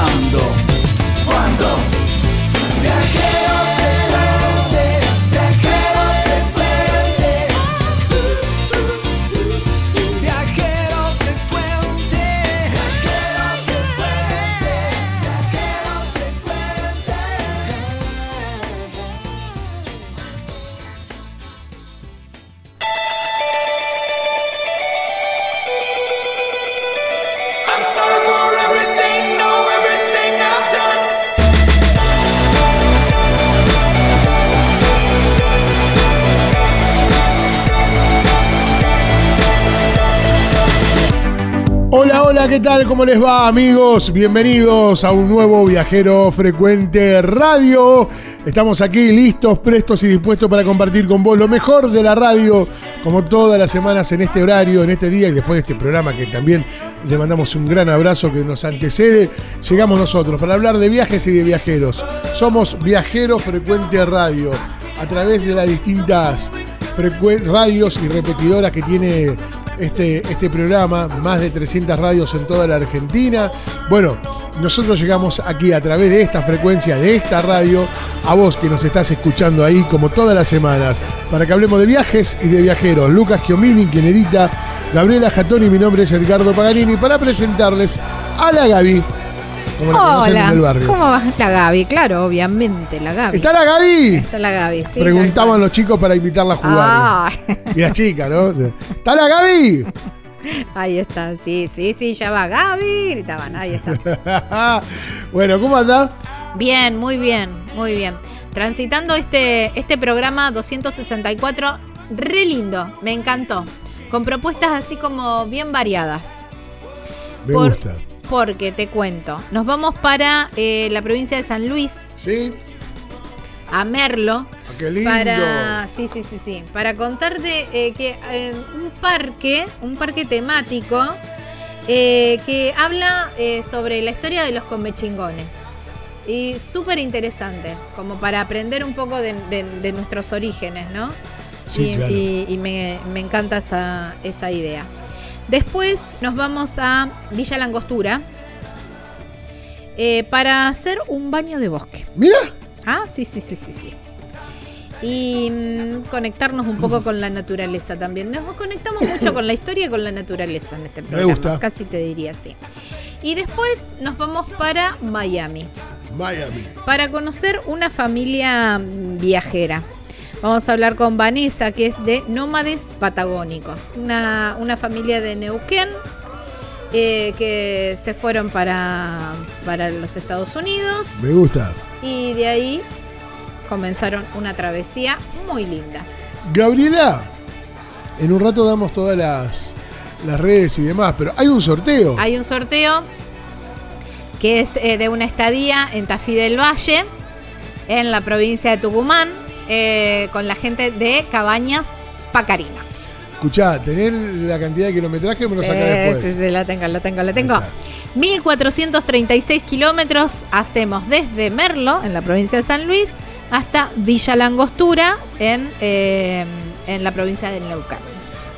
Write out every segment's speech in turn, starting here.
Ahora, Hola, ¿qué tal? ¿Cómo les va, amigos? Bienvenidos a un nuevo Viajero Frecuente Radio. Estamos aquí listos, prestos y dispuestos para compartir con vos lo mejor de la radio, como todas las semanas en este horario, en este día y después de este programa que también le mandamos un gran abrazo que nos antecede. Llegamos nosotros para hablar de viajes y de viajeros. Somos Viajero Frecuente Radio a través de las distintas radios y repetidoras que tiene este, este programa, más de 300 radios en toda la Argentina. Bueno, nosotros llegamos aquí a través de esta frecuencia, de esta radio, a vos que nos estás escuchando ahí como todas las semanas, para que hablemos de viajes y de viajeros. Lucas Giomini, quien edita, Gabriela Jatoni, mi nombre es Edgardo Paganini, para presentarles a la Gaby, como la conocen en el barrio. ¿cómo va la Gaby? Claro, obviamente, la Gaby. ¿Está la Gaby? Está la Gaby, sí. Preguntaban los chicos para invitarla a jugar. Ah, Y las chicas, ¿no? ¿Está la Gaby? ahí está, sí, sí, sí, ya va Gaby, gritaban, ahí está. bueno, ¿cómo anda? Bien, muy bien, muy bien. Transitando este, este programa 264, re lindo, me encantó. Con propuestas así como bien variadas. Me Por- gusta. Porque te cuento, nos vamos para eh, la provincia de San Luis, ¿Sí? a Merlo. Ah, qué lindo. Para, sí, sí, sí, sí. Para contarte eh, que en un parque, un parque temático, eh, que habla eh, sobre la historia de los comechingones. Y súper interesante, como para aprender un poco de, de- de nuestros orígenes, ¿no? Sí, y claro. y- y me, me encanta esa, esa idea. Después nos vamos a Villa Langostura eh, para hacer un baño de bosque. Mira, Ah, sí, sí, sí, sí, sí. Y mm, conectarnos un poco con la naturaleza también. Nos conectamos mucho con la historia y con la naturaleza en este programa. gusta. Casi te diría así. Y después nos vamos para Miami, Miami. para conocer una familia viajera. Vamos a hablar con Vanessa, que es de Nómades Patagónicos, una, una familia de Neuquén eh, que se fueron para, para los Estados Unidos Me gusta. y de ahí comenzaron una travesía muy linda. Gabriela, en un rato damos todas las, las redes y demás, pero hay un sorteo. Hay un sorteo que es eh, de una estadía en Tafí del Valle, en la provincia de Tucumán, eh, con la gente de Cabañas Pacarina. Escuchá, tener la cantidad de kilometraje me lo saca después. Sí, sí, la tengo, la tengo, la tengo. Ahí está. 1436 kilómetros hacemos desde Merlo, en la provincia de San Luis, hasta Villa Langostura, en, eh, en la provincia de Neuquén.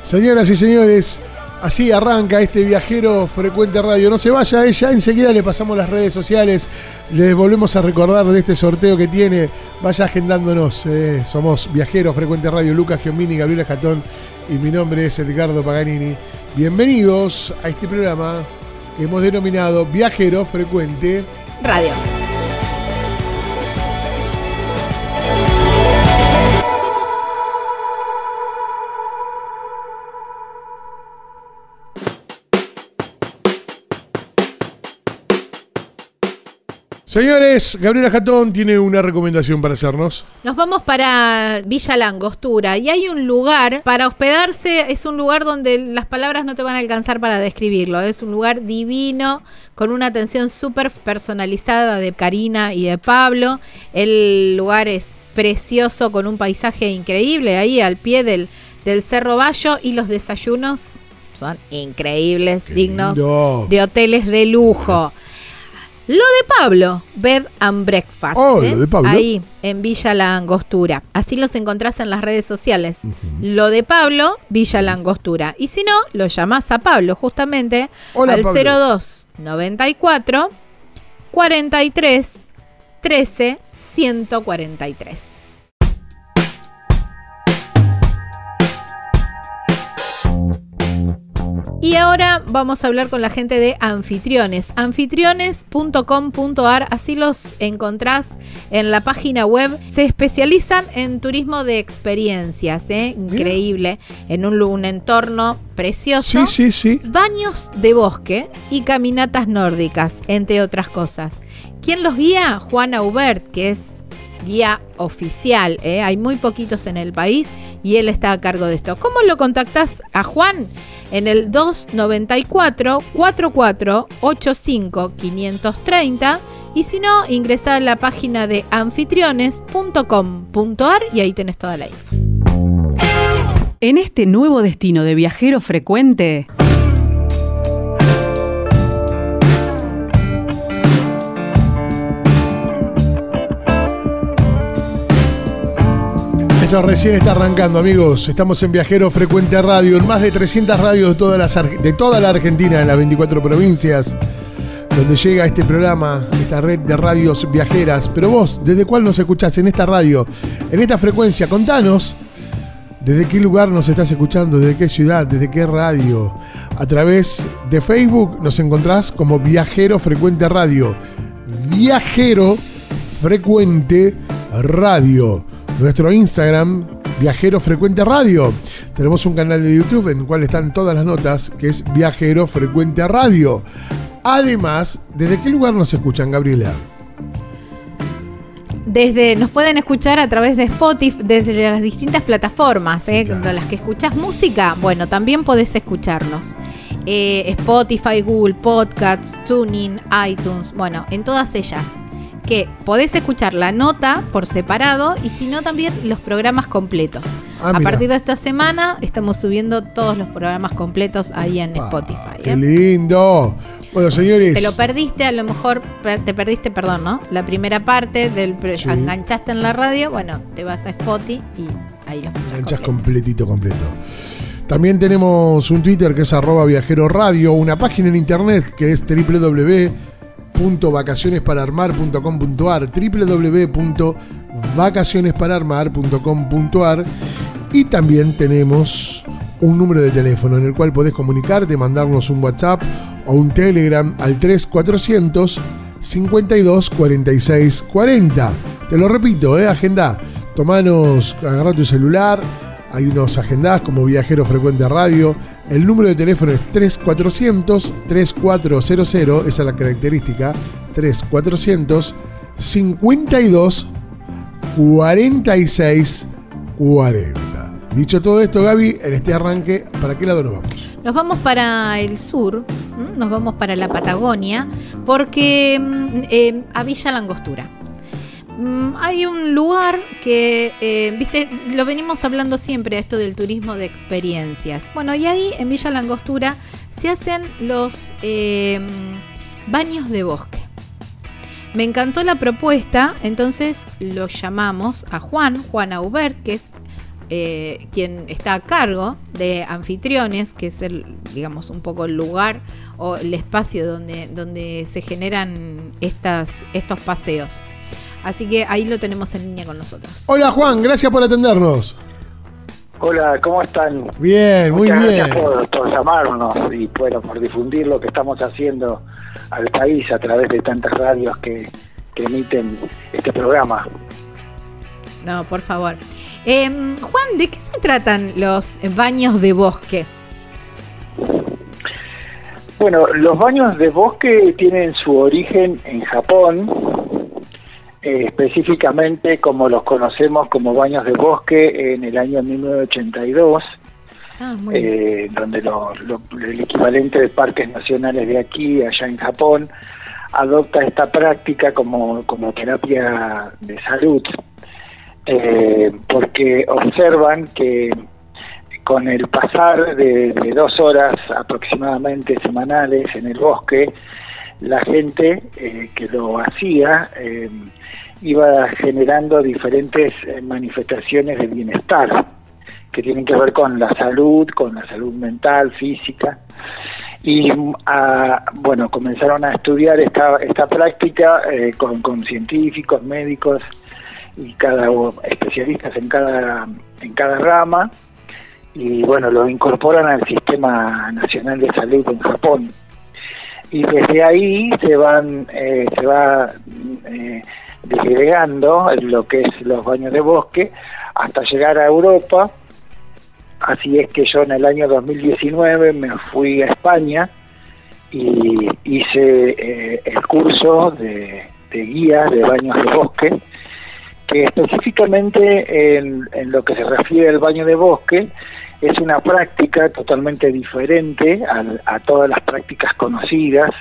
Señoras y señores, así arranca este viajero frecuente radio. No se vaya ella, enseguida le pasamos las redes sociales, les volvemos a recordar de este sorteo que tiene. Vaya agendándonos. eh, somos viajero frecuente radio, Lucas Giomini, Gabriela Jatón y mi nombre es Edgardo Paganini. Bienvenidos a este programa que hemos denominado Viajero Frecuente. Radio. Señores, Gabriela Jatón tiene una recomendación para hacernos. Nos vamos para Villa Langostura y hay un lugar para hospedarse, es un lugar donde las palabras no te van a alcanzar para describirlo, es un lugar divino, con una atención súper personalizada de Karina y de Pablo, el lugar es precioso con un paisaje increíble ahí al pie del, del Cerro Bayo y los desayunos son increíbles, Qué dignos lindo. de hoteles de lujo. Lo de Pablo, Bed and Breakfast. Oh, ¿eh? lo de Pablo. Ahí, en Villa La Angostura. Así los encontrás en las redes sociales. Lo de Pablo, Villa La Angostura. Y si no, lo llamás a Pablo justamente Hola, al Pablo. 02 94 43 13 143. Y ahora vamos a hablar con la gente de anfitriones. Anfitriones.com.ar, así los encontrás en la página web. Se especializan en turismo de experiencias, ¿eh? increíble, en un, entorno precioso. Sí, sí, sí. Baños de bosque y caminatas nórdicas, entre otras cosas. ¿Quién los guía? Juan Aubert, que es guía oficial. ¿eh? Hay muy poquitos en el país y él está a cargo de esto. ¿Cómo lo contactás a Juan? En el 294 4485 530 y si no, ingresa a la página de anfitriones.com.ar y ahí tenés toda la info. En este nuevo destino de viajero frecuente, Esto recién está arrancando, amigos. Estamos en Viajero Frecuente Radio, en más de 300 radios de, de toda la Argentina, en las 24 provincias, donde llega este programa, esta red de radios viajeras. Pero vos, ¿desde cuál nos escuchás en esta radio? En esta frecuencia, contanos. ¿Desde qué lugar nos estás escuchando? ¿Desde qué ciudad? ¿Desde qué radio? A través de Facebook nos encontrás como Viajero Frecuente Radio. Viajero Frecuente Radio. Nuestro Instagram, Viajero Frecuente Radio. Tenemos un canal de YouTube en el cual están todas las notas, que es Viajero Frecuente Radio. Además, ¿desde qué lugar nos escuchan, Gabriela? Desde, nos pueden escuchar a través de Spotify, desde las distintas plataformas, ¿eh? claro. las que escuchás música, bueno, también podés escucharnos. Eh, Spotify, Google Podcasts, TuneIn, iTunes, bueno, en todas ellas. Que podés escuchar la nota por separado y si no también los programas completos. Ah, a mira. partir de esta semana estamos subiendo todos los programas completos ahí en Ah, Spotify. ¡Qué ¿eh? lindo! Bueno, señores. Te lo perdiste, a lo mejor te perdiste, perdón, ¿no? La primera parte del Sí. enganchaste en la radio, bueno, te vas a Spotify y ahí lo escuchas Enganchas completito, completo. También tenemos un Twitter que es arroba viajero radio, una página en internet que es www.vacacionespararmar.com.ar www.vacacionespararmar.com.ar y también tenemos un número de teléfono en el cual podés comunicarte, mandarnos un WhatsApp o un Telegram al 3400 52 46 40. Te lo repito, ¿eh? agenda tomanos, agarra tu celular, hay unos agendadas como Viajero Frecuente Radio. El número de teléfono es 3400-3400, esa es la característica, 3400 52 46 40. Dicho todo esto, Gaby, en este arranque, ¿para qué lado nos vamos? Nos vamos para el sur, nos vamos para la Patagonia, porque mm, eh, a Villa Langostura. Mm, Hay un lugar que, eh, viste, lo venimos hablando siempre, esto del turismo de experiencias. Bueno, y ahí en Villa Langostura se hacen los eh, baños de bosque. Me encantó la propuesta, entonces lo llamamos a Juan, Juan Aubert, que es eh, quien está a cargo de anfitriones, que es el, digamos, un poco el lugar o el espacio donde, donde se generan estas, estos paseos. Así que ahí lo tenemos en línea con nosotros. Hola Juan, gracias por atendernos. Hola, ¿cómo están? Bien, muy Muchas bien. gracias por, por llamarnos y bueno, por difundir lo que estamos haciendo al país a través de tantas radios que, que emiten este programa. No, por favor. Em, Juan, ¿de qué se tratan los baños de bosque? Bueno, los baños de bosque tienen su origen en Japón, eh, específicamente como los conocemos como baños de bosque en el año 1982. Ah, eh, donde lo- lo- el equivalente de parques nacionales de aquí, allá en Japón, adopta esta práctica como, como terapia de salud, eh, porque observan que con el pasar de, de dos horas aproximadamente semanales en el bosque, la gente eh, que lo hacía eh, iba generando diferentes eh, manifestaciones de bienestar que tienen que ver con la salud, con la salud mental, física. Y mm, ah, bueno, comenzaron a estudiar esta, esta práctica eh, con, con científicos, médicos y cada especialistas en cada, en cada rama. Y bueno, lo incorporan al Sistema Nacional de Salud en Japón. Y desde ahí se van, eh, se va eh, disgregando lo que es los baños de bosque hasta llegar a Europa. Así es que yo en el año 2019 me fui a España y hice eh, el curso de, de guía de baños de bosque, que específicamente en, lo que se refiere al baño de bosque es una práctica totalmente diferente al- a, todas las prácticas conocidas,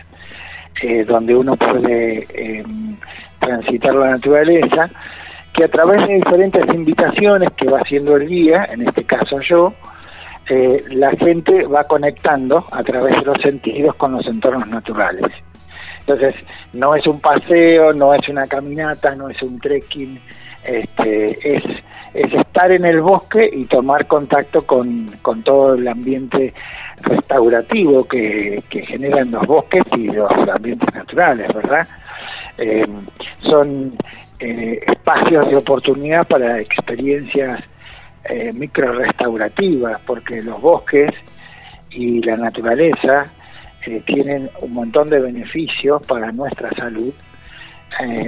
eh, donde uno puede eh, transitar la naturaleza, que a través de diferentes invitaciones que va haciendo el guía, en este caso yo, eh, la gente va conectando a través de los sentidos con los entornos naturales. Entonces, no es un paseo, no es una caminata, no es un trekking, este, es, es estar en el bosque y tomar contacto con, con todo el ambiente restaurativo que, que generan los bosques y los ambientes naturales, ¿verdad? Eh, son eh, espacios de oportunidad para experiencias eh, micro restaurativas, porque los bosques y la naturaleza eh, tienen un montón de beneficios para nuestra salud,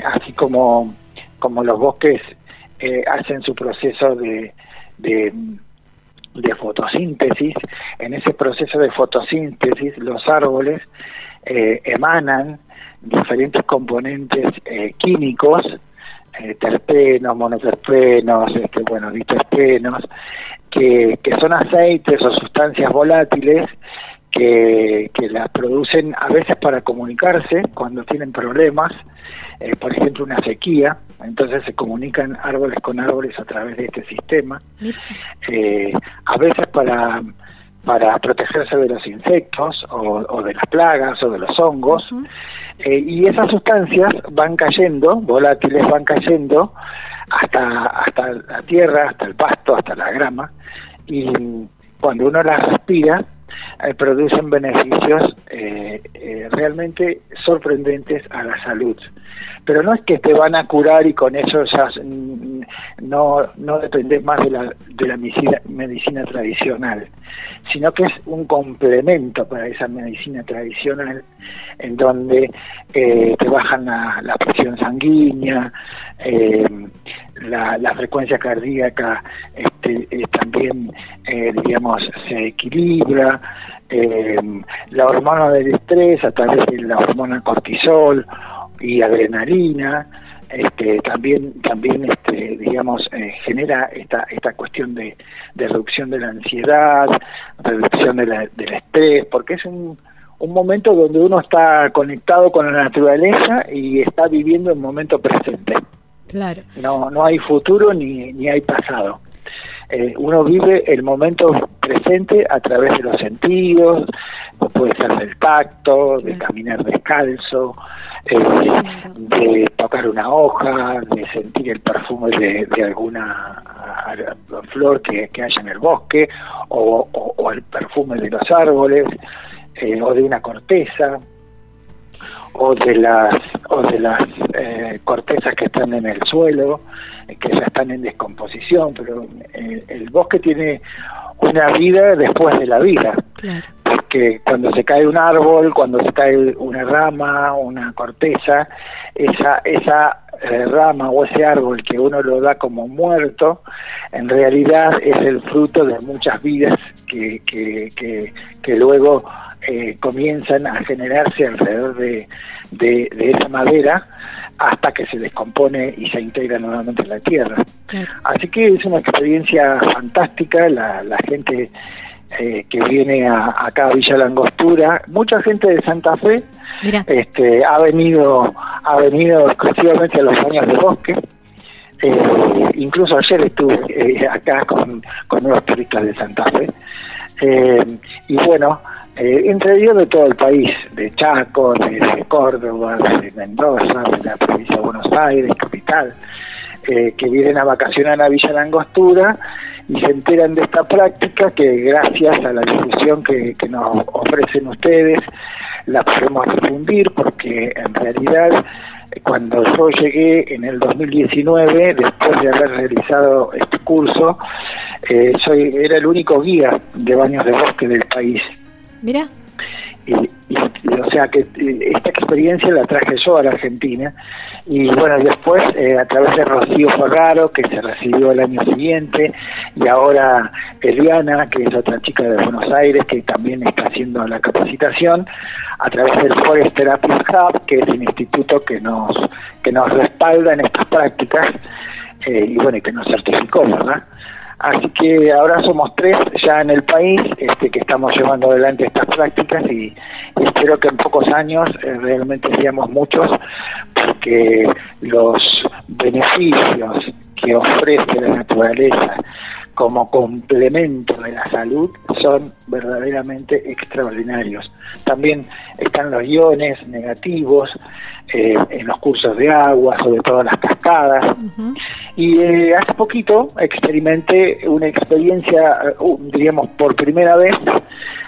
así como, como los bosques hacen su proceso de, de, de fotosíntesis. En ese proceso de fotosíntesis los árboles eh, emanan diferentes componentes eh, químicos, eh, terpenos, monoterpenos, este, bueno, diterpenos, que, que son aceites o sustancias volátiles que, que las producen a veces para comunicarse cuando tienen problemas, eh, por ejemplo una sequía, entonces se comunican árboles con árboles a través de este sistema, eh, a veces para, para protegerse de los insectos o, o de las plagas o de los hongos, eh, y esas sustancias van cayendo, volátiles van cayendo hasta, hasta la tierra, hasta el pasto, hasta la grama, y cuando uno las respira, eh, producen beneficios eh, eh, realmente sorprendentes a la salud. Pero no es que te van a curar y con eso ya mm, no, no dependes más de la, de la medicina, tradicional, sino que es un complemento para esa medicina tradicional en donde eh, te bajan la presión sanguínea, eh, la, la, frecuencia cardíaca este, eh, también, eh, digamos, se equilibra, eh, la hormona del estrés a través de la hormona cortisol y adrenalina, este, también también este, digamos genera esta esta cuestión de, reducción de la ansiedad reducción del estrés porque es un, un momento donde uno está conectado con la naturaleza y está viviendo el momento presente claro. No no hay futuro ni ni hay pasado. Eh, uno vive el momento presente a través de los sentidos, puede ser del tacto, de caminar descalzo, eh, de tocar una hoja, de sentir el perfume de, de alguna flor que, que, haya en el bosque, o, o, o el perfume de los árboles, eh, o de una corteza o de las o de las eh, cortezas que están en el suelo que ya están en descomposición pero eh, el bosque tiene una vida después de la vida claro. porque cuando se cae un árbol cuando se cae una rama una corteza esa esa eh, rama o ese árbol que uno lo da como muerto en realidad es el fruto de muchas vidas que que, que, que luego eh, comienzan a generarse alrededor de, de, de, esa madera hasta que se descompone y se integra nuevamente en la tierra. Así que es una experiencia fantástica, la, la gente eh, que viene a, acá a Villa Langostura, mucha gente de Santa Fe Mira. este, ha venido ha venido exclusivamente a los baños de bosque. Eh, incluso ayer estuve eh, acá con, con unos turistas de Santa Fe. Eh, y bueno, eh, entre ellos de todo el país, de Chaco, de, Córdoba, de Mendoza, de la provincia de Buenos Aires, capital, eh, que vienen a vacacionar a Villa Langostura y se enteran de esta práctica que gracias a la difusión que, nos ofrecen ustedes la podemos difundir porque en realidad cuando yo llegué en el 2019, después de haber realizado este curso, eh, soy era el único guía de baños de bosque del país. Mira. Y, y, o sea que eh, esta experiencia la traje yo a la Argentina y bueno después eh, a través de Rocío Ferraro que se recibió el año siguiente y ahora Eliana que es otra chica de Buenos Aires que también está haciendo la capacitación a través del Forest Therapy Hub que es el instituto que nos que nos respalda en estas prácticas eh, y bueno y que nos certificó verdad Así que ahora somos tres ya en el país este, que estamos llevando adelante estas prácticas y, espero que en pocos años eh, realmente seamos muchos porque los beneficios que ofrece la naturaleza como complemento de la salud son verdaderamente extraordinarios. También están los iones negativos eh, en los cursos de agua, sobre todo las cascadas. Uh -huh. Y eh, hace poquito experimenté una experiencia, uh, diríamos, por primera vez,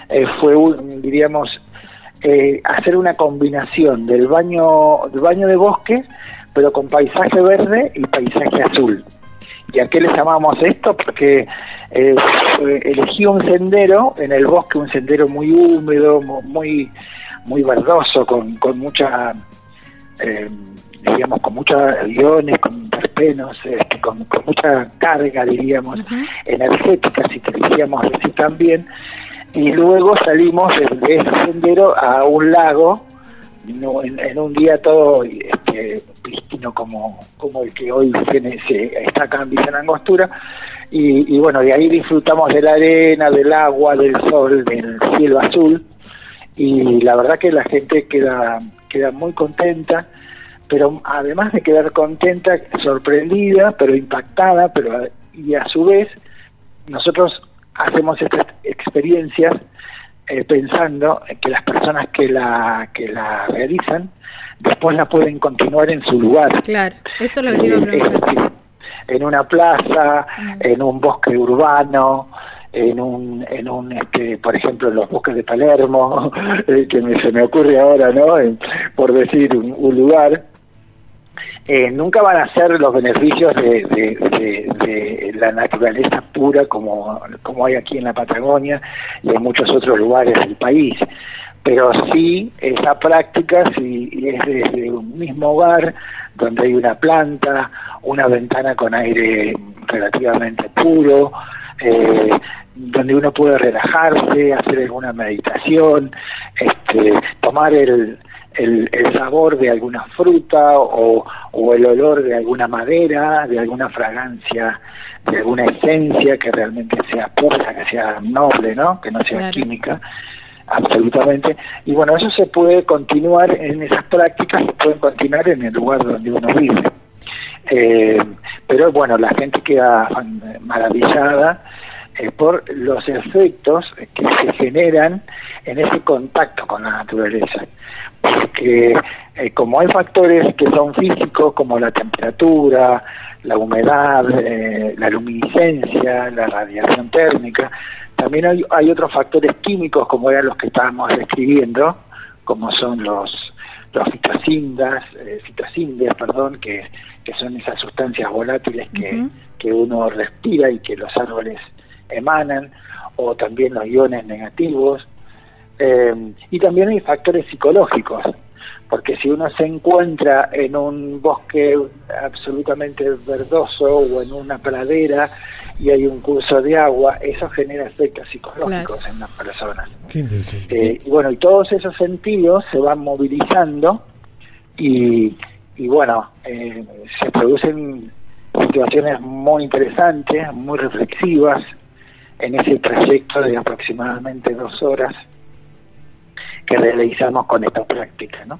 eh, fue, un, diríamos, eh, hacer una combinación del baño, del baño de bosque, pero con paisaje verde y paisaje azul. ¿Y a qué le llamamos esto? Porque eh, elegí un sendero en el bosque, un sendero muy húmedo, muy muy verdoso, con, con mucha, eh, digamos, con muchos aviones, con terpenos, este, con, con, mucha carga, diríamos, uh -huh. energética, si queríamos decir también. Y luego salimos de, ese sendero a un lago, en, en, un día todo este, prístino como, como el que hoy tiene, se, está acá en Villa Angostura y, y, bueno, de ahí disfrutamos de la arena, del agua, del sol, del cielo azul y la verdad que la gente queda, queda muy contenta, pero además de quedar contenta, sorprendida, pero impactada, pero y a su vez nosotros hacemos estas experiencias eh, pensando que las personas que la que la realizan después la pueden continuar en su lugar. Claro, eso es lo que te iba a preguntar. Eh, en una plaza, mm. en un bosque urbano, en un, en un este, por ejemplo, en los bosques de Palermo, eh, que me, se me ocurre ahora, ¿no? Por decir un, lugar, eh, nunca van a ser los beneficios de, de, la naturaleza pura como, como hay aquí en la Patagonia y en muchos otros lugares del país, pero sí esa práctica si es desde un mismo hogar donde hay una planta, una ventana con aire relativamente puro, eh, donde uno puede relajarse, hacer alguna meditación, este, tomar el, el, sabor de alguna fruta o, o, el olor de alguna madera, de alguna fragancia, de alguna esencia que realmente sea pura, que sea noble, ¿no? Que no sea química, absolutamente. Y bueno, eso se puede continuar en esas prácticas, se pueden continuar en el lugar donde uno vive. Eh, pero bueno, la gente queda maravillada eh, por los efectos que se generan en ese contacto con la naturaleza. Porque eh, como hay factores que son físicos, como la temperatura, la humedad, eh, la luminiscencia, la radiación térmica, también hay, hay otros factores químicos como eran los que estábamos describiendo, como son los los fitocindas, eh, perdón, que, que son esas sustancias volátiles que, que uno respira y que los árboles emanan, o también los iones negativos. Eh, y también hay factores psicológicos, porque si uno se encuentra en un bosque absolutamente verdoso o en una pradera y hay un curso de agua, eso genera efectos psicológicos en las personas. Qué interesante. Eh, y bueno, y todos esos sentidos se van movilizando y, y bueno, eh, se producen situaciones muy interesantes, muy reflexivas, en ese trayecto de aproximadamente dos horas que realizamos con esta práctica, ¿no?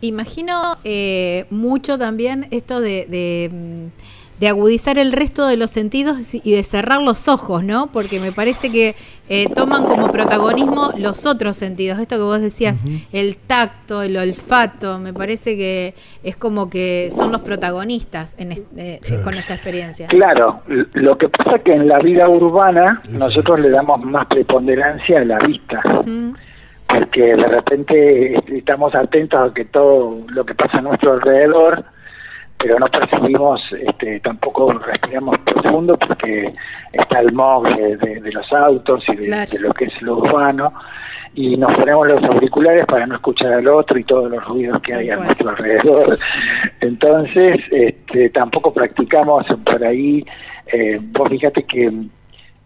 Imagino eh, mucho también esto de, de, agudizar el resto de los sentidos y de cerrar los ojos, ¿no? Porque me parece que eh, toman como protagonismo los otros sentidos. Esto que vos decías, el tacto, el olfato, me parece que es como que son los protagonistas en eh, con esta experiencia. Claro, lo que pasa es que en la vida urbana nosotros le damos más preponderancia a la vista porque de repente estamos atentos a que todo lo que pasa a nuestro alrededor, pero no percibimos, este, tampoco respiramos profundo porque está el smog de, los autos y de, lo que es lo urbano, y nos ponemos los auriculares para no escuchar al otro y todos los ruidos que hay a nuestro alrededor. Entonces, este, tampoco practicamos por ahí, eh, vos fíjate que,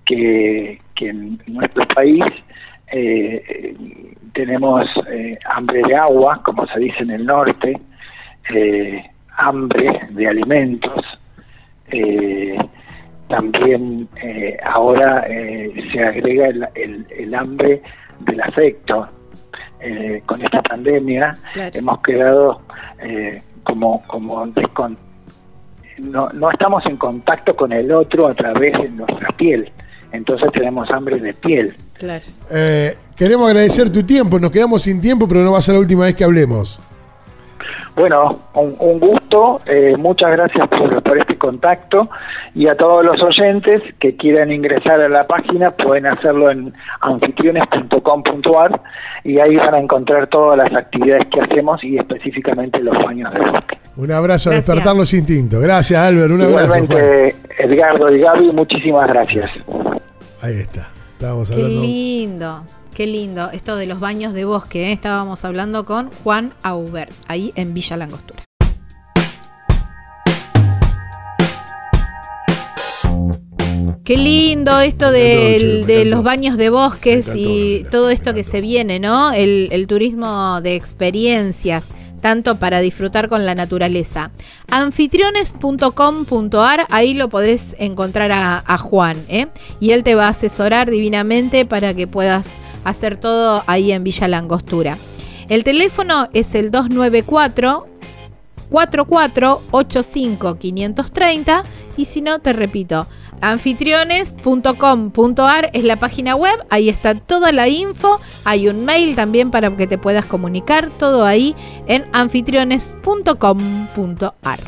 que, que en nuestro país eh, tenemos eh, hambre de agua, como se dice en el norte, eh, hambre de alimentos, eh, también ahora se agrega el, hambre del afecto. con esta pandemia hemos quedado como, como no, no estamos en contacto con el otro a través de nuestra piel, entonces tenemos hambre de piel. Eh, queremos agradecer tu tiempo, nos quedamos sin tiempo, pero no va a ser la última vez que hablemos. Bueno, un, gusto, eh, muchas gracias por, este contacto y a todos los oyentes que quieran ingresar a la página pueden hacerlo en anfitriones.com.ar y ahí van a encontrar todas las actividades que hacemos y específicamente los baños de bosque. Un abrazo a despertar los instintos. Gracias, Albert. Un abrazo. Igualmente, Edgardo y Gaby, muchísimas gracias. Ahí está. Qué lindo. Qué lindo, esto de los baños de bosque. ¿eh? Estábamos hablando con Juan Aubert, ahí en Villa Langostura. Qué lindo esto de los baños de bosques y todo esto que se viene, ¿no? el turismo de experiencias tanto para disfrutar con la naturaleza. Anfitriones.com.ar, ahí lo podés encontrar a, Juan, ¿eh? y él te va a asesorar divinamente para que puedas hacer todo ahí en Villa Langostura. El teléfono es el 294 4485 530 y si no te repito anfitriones.com.ar es la página web, ahí está toda la info, hay un mail también para que te puedas comunicar, todo ahí en anfitriones.com.ar.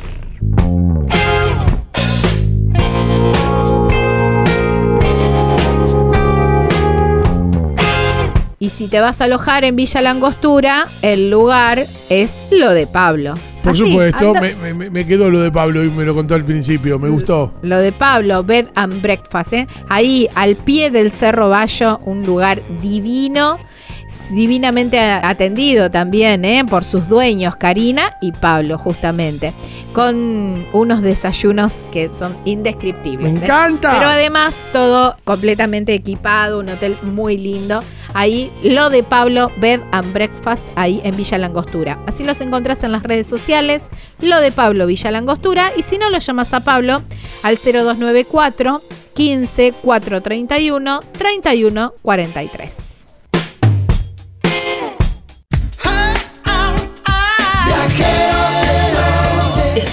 Y si te vas a alojar en Villa Langostura, el lugar es lo de Pablo. Por Así, supuesto, anda- me, me- me quedó lo de Pablo y me lo contó al principio, me gustó. Lo de Pablo, Bed and Breakfast, ¿eh? ahí al pie del Cerro Bayo, un lugar divino, divinamente atendido también ¿eh? por sus dueños, Karina y Pablo, justamente, con unos desayunos que son indescriptibles. ¡Me ¿eh? encanta! Pero además todo completamente equipado, un hotel muy lindo. Ahí lo de Pablo Bed and Breakfast, ahí en Villa Langostura. Así los encontrás en las redes sociales, lo de Pablo Villa Langostura. Y si no, lo llamas a Pablo al 0294 15 431 31 43.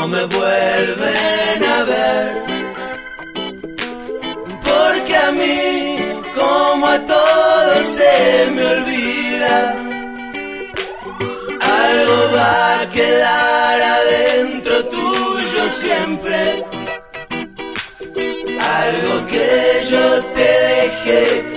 no me vuelven a ver, porque a mí, como a todos, se me olvida. Algo va a quedar adentro tuyo siempre. Algo que yo te dejé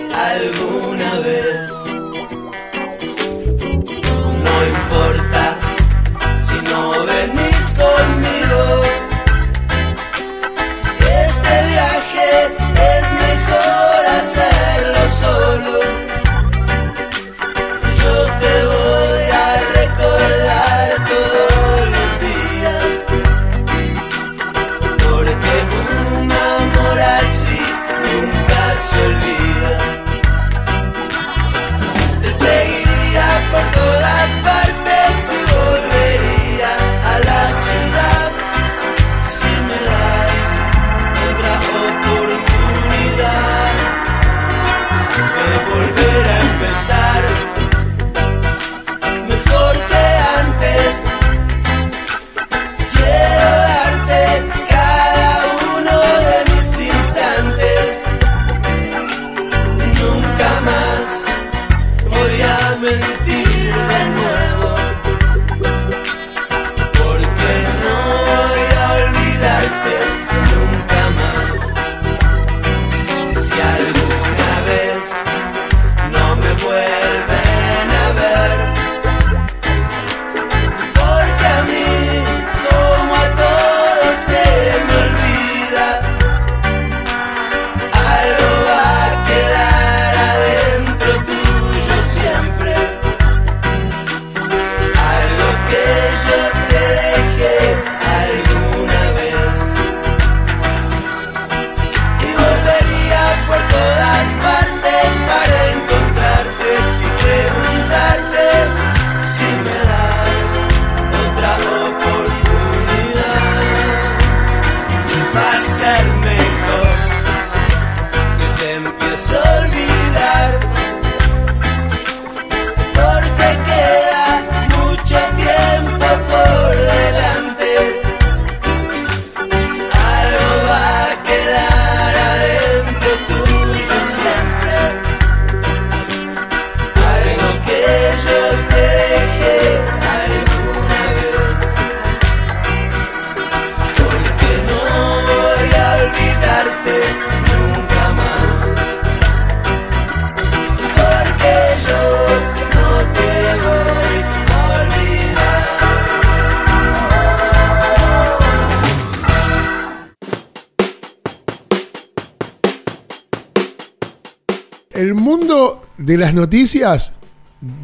de las noticias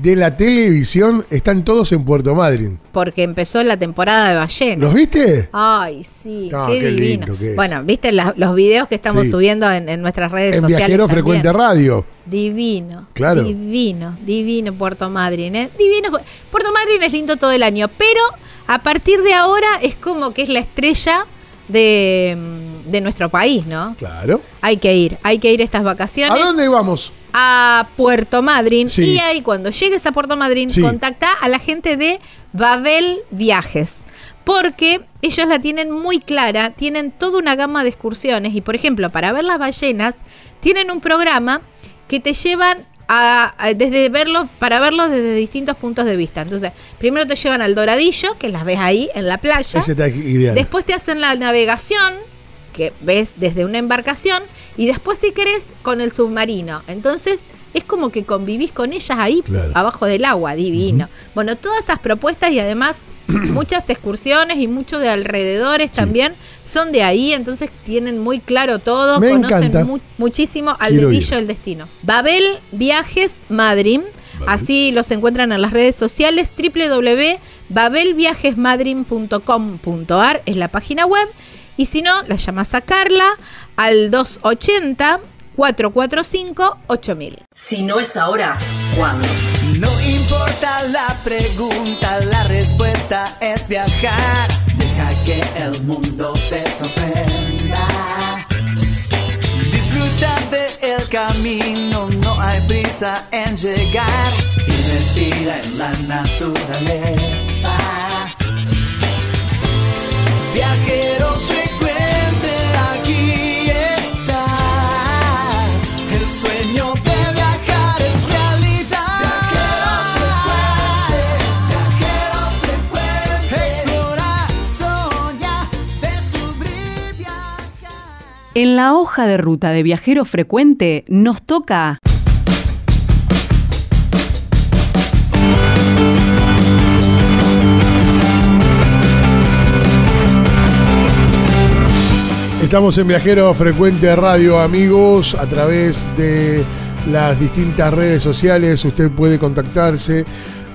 de la televisión están todos en Puerto Madryn. Porque empezó la temporada de ballenas. ¿Los viste? Ay, sí, No, qué, qué divino. lindo que es. Bueno, viste la- los videos que estamos Sí. subiendo en, en nuestras redes En sociales. Viajero también. Frecuente Radio. Divino. Claro. Divino, divino Puerto Madryn, ¿eh? Divino. Puerto Madryn es lindo todo el año, pero a partir de ahora es como que es la estrella de, mm, de nuestro país, ¿no? Claro. Hay que ir, hay que ir estas ¿A vacaciones dónde vamos? A Puerto Madryn Sí. y ahí cuando llegues a Puerto Madryn Sí. contacta a la gente de Babel Viajes. porque ellos la tienen muy clara, tienen toda una gama de excursiones y por ejemplo, para ver las ballenas, tienen un programa que te llevan a, a- desde verlos, para verlos desde distintos puntos de vista. Entonces, primero te llevan al Doradillo, que las ves ahí en la playa. Ese está ideal. Después te hacen la navegación, que ves desde una embarcación, y después si querés con el submarino. Entonces es como que convivís con ellas ahí Claro. abajo del agua, divino. Bueno, todas esas propuestas y además muchas excursiones y muchos de alrededores también son de ahí, entonces tienen muy claro todo, Me conocen mu- muchísimo al Quiero dedillo del destino. Babel Viajes Madrid. Así los encuentran en las redes sociales www.babelviajesmadrid.com.ar es la página web y si no, la llamas a Carla al 280 445 8000. Si no es ahora, ¿cuándo? No importa la pregunta, la respuesta es viajar. Deja que el mundo te sorprenda. Disfruta del camino, no hay prisa en llegar. Y respira en la naturaleza. En la hoja de ruta de viajero frecuente nos toca Estamos en Viajero Frecuente Radio, amigos, a través de las distintas redes sociales. Usted puede contactarse.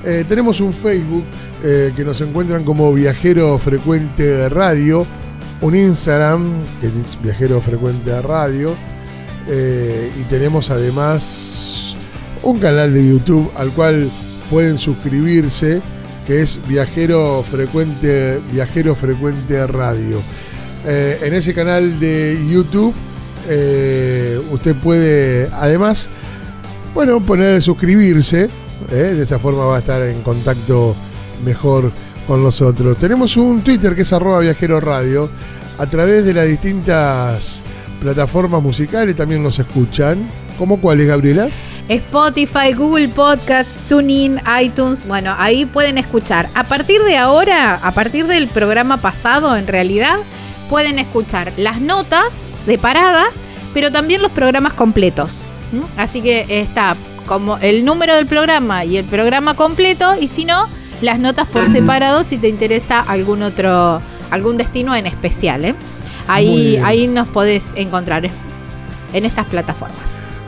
Eh, tenemos un Facebook eh, que nos encuentran como Viajero Frecuente Radio, un Instagram que es Viajero Frecuente Radio, eh, y tenemos además un canal de YouTube al cual pueden suscribirse, que es Viajero Frecuente, Viajero Frecuente Radio. Eh, en ese canal de YouTube eh, usted puede además, bueno, poner suscribirse. de esa forma va a estar en contacto mejor con nosotros. Tenemos un Twitter que es arroba viajero radio. A través de las distintas plataformas musicales también nos escuchan. ¿Cómo cuál es, Gabriela? Spotify, Google Podcast, TuneIn, iTunes, bueno, ahí pueden escuchar. A partir de ahora, a partir del programa pasado, en realidad, pueden escuchar las notas separadas, pero también los programas completos. Así que está como el número del programa y el programa completo, y si no, las notas por separado si te interesa algún otro, algún destino en especial. ¿eh? Ahí, ahí nos podés encontrar en estas plataformas.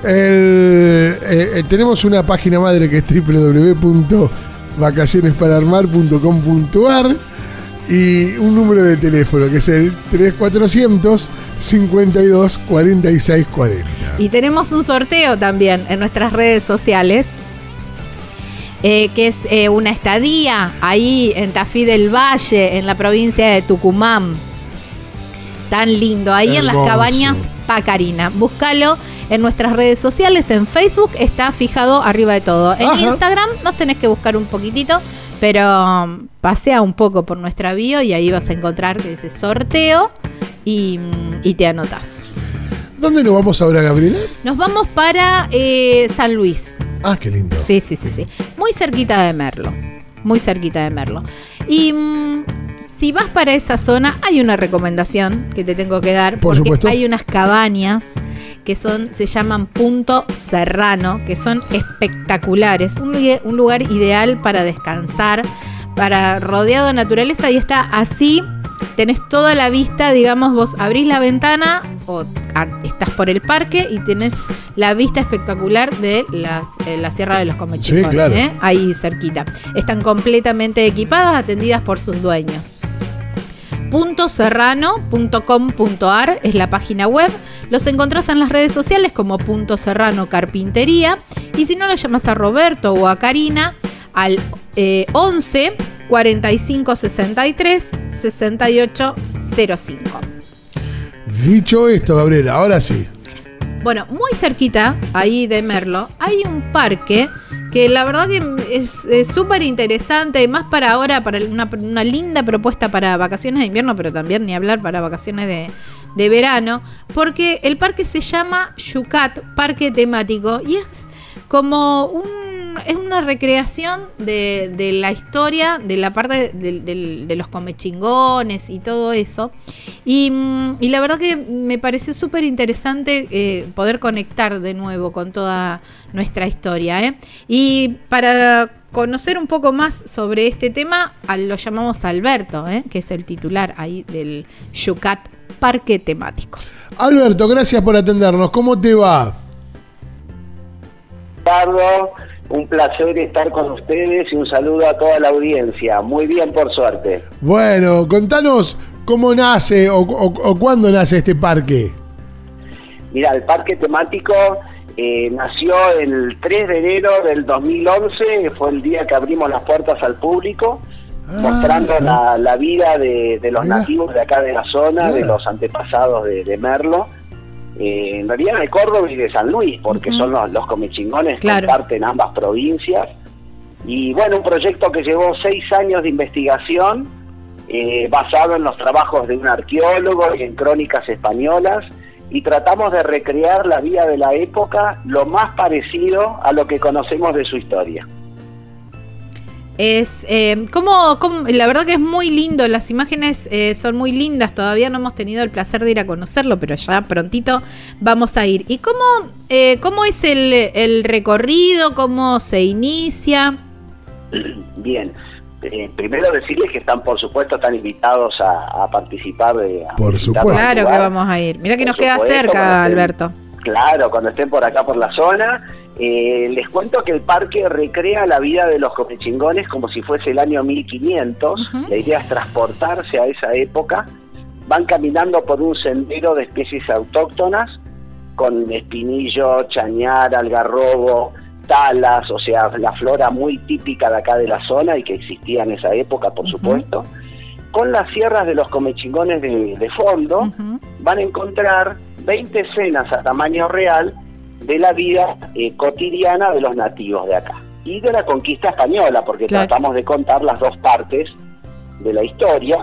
El- eh, eh, tenemos una página madre que es www.vacacionespararmar.com.ar y un número de teléfono que es el 3400 52 46 40. Y tenemos un sorteo también en nuestras redes sociales, eh, que es eh, una estadía ahí en Tafí del Valle, en la provincia de Tucumán. Tan lindo, ahí en las cabañas Pacarina. Búscalo en nuestras redes sociales, en Facebook está fijado arriba de todo. En Ajá. Instagram nos tenés que buscar un poquitito, pero um, pasea un poco por nuestra bio y ahí vas a encontrar que dice sorteo y, y te anotas. ¿Dónde nos vamos ahora, Gabriela? Nos vamos para eh, San Luis. Ah, qué lindo. Sí, sí, sí, sí. Muy cerquita de Merlo. Muy cerquita de Merlo. Y mm, si vas para esa zona, hay una recomendación que te tengo que dar. Por porque supuesto. hay unas cabañas que son, se llaman Punto Serrano, que son espectaculares. Un, lugar- un lugar ideal para descansar, para rodeado de naturaleza y está así. Tenés toda la vista, digamos, vos abrís la ventana o estás por el parque y tenés la vista espectacular de las, eh, la Sierra de los Comechingones, Sí, claro. ¿eh? ahí cerquita. Están completamente equipadas, atendidas por sus dueños. Puntoserrano.com.ar es la página web. Los encontrás en las redes sociales como Punto Serrano Carpintería. Y si no, lo llamas a Roberto o a Karina al eh, 11 45 63 68 05. Dicho esto, Gabriela, ahora sí. Bueno, muy cerquita, ahí de Merlo, hay un parque que la verdad que es súper interesante, y más para ahora, para una, una linda propuesta para vacaciones de invierno, pero también ni hablar para vacaciones de, de verano, porque el parque se llama Yucat, parque temático, y es como un es una recreación de, de, la historia, de la parte de, de, los comechingones y todo eso. Y, mm, y la verdad que me pareció súper interesante eh, poder conectar de nuevo con toda nuestra historia. ¿eh? Y para conocer un poco más sobre este tema, lo llamamos Alberto, ¿eh? que es el titular ahí del Yucat Parque Temático. Alberto, gracias por atendernos. ¿Cómo te va? Ricardo, un placer estar con ustedes y un saludo a toda la audiencia. Muy bien, por suerte. Bueno, contanos cómo nace o, o, o cuándo nace este parque. Mira, el parque temático eh, nació el 3 de enero del 2011, fue el día que abrimos las puertas al público, ah, mostrando la, la, vida de, de los mira. nativos de acá de la zona, mira. de los antepasados de, de Merlo. Eh, en realidad de Córdoba y de San Luis, porque uh -huh. son los, los comechingones que claro. comparten ambas provincias. Y bueno, un proyecto que llevó seis años de investigación, eh, basado en los trabajos de un arqueólogo y en crónicas españolas, y tratamos de recrear la vida de la época lo más parecido a lo que conocemos de su historia. Es eh, como, como, la verdad que es muy lindo, las imágenes eh, son muy lindas, todavía no hemos tenido el placer de ir a conocerlo, pero ya prontito vamos a ir. ¿Y cómo, eh, cómo es el, el, recorrido? ¿Cómo se inicia? Bien, eh, primero decirles que están, por supuesto, están invitados a, a participar. De, a por supuesto. Claro que vamos a ir. Mira que por nos queda cerca, estén, Alberto. Claro, cuando estén por acá, por la zona. Eh, les cuento que el parque recrea la vida de los comechingones como si fuese el año 1500. Uh -huh. La idea es transportarse a esa época. Van caminando por un sendero de especies autóctonas con espinillo, chañar, algarrobo, talas, o sea, la flora muy típica de acá de la zona y que existía en esa época, por uh -huh. supuesto. Con las sierras de los comechingones de, de fondo, uh -huh. van a encontrar 20 escenas a tamaño real de la vida eh, cotidiana de los nativos de acá y de la conquista española, porque claro. tratamos de contar las dos partes de la historia.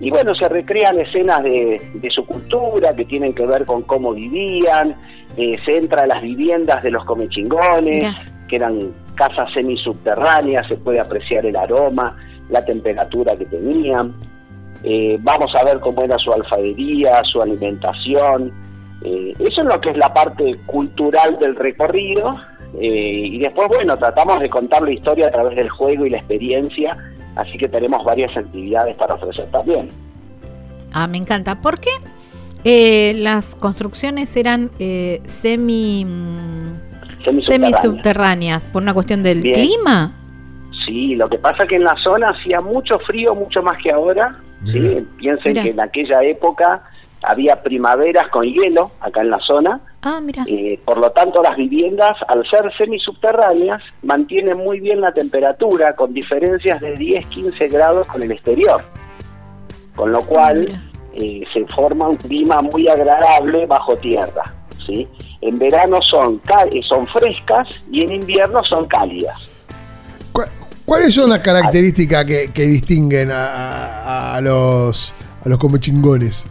Y bueno, se recrean escenas de, de su cultura que tienen que ver con cómo vivían, eh, se entra a las viviendas de los comechingones, yeah. que eran casas semisubterráneas, se puede apreciar el aroma, la temperatura que tenían. Eh, vamos a ver cómo era su alfarería, su alimentación, eh, eso es lo que es la parte cultural del recorrido eh, y después, bueno, tratamos de contar la historia a través del juego y la experiencia, así que tenemos varias actividades para ofrecer también. Ah, me encanta. ¿Por qué eh, las construcciones eran eh, semi, semisubterráneas. subterráneas ¿Por una cuestión del Bien. clima? Sí, lo que pasa que en la zona hacía mucho frío, mucho más que ahora. ¿sí? Piensen Mira. que en aquella época había primaveras con hielo acá en la zona. Ah, mira. Eh, por lo tanto, las viviendas, al ser semisubterráneas, mantienen muy bien la temperatura, con diferencias de 10-15 grados con el exterior. Con lo cual, eh, se forma un clima muy agradable bajo tierra. ¿sí? En verano son, eh, son frescas y en invierno son cálidas. ¿Cuáles son las características que, que distinguen a, a, a, los, a los comechingones?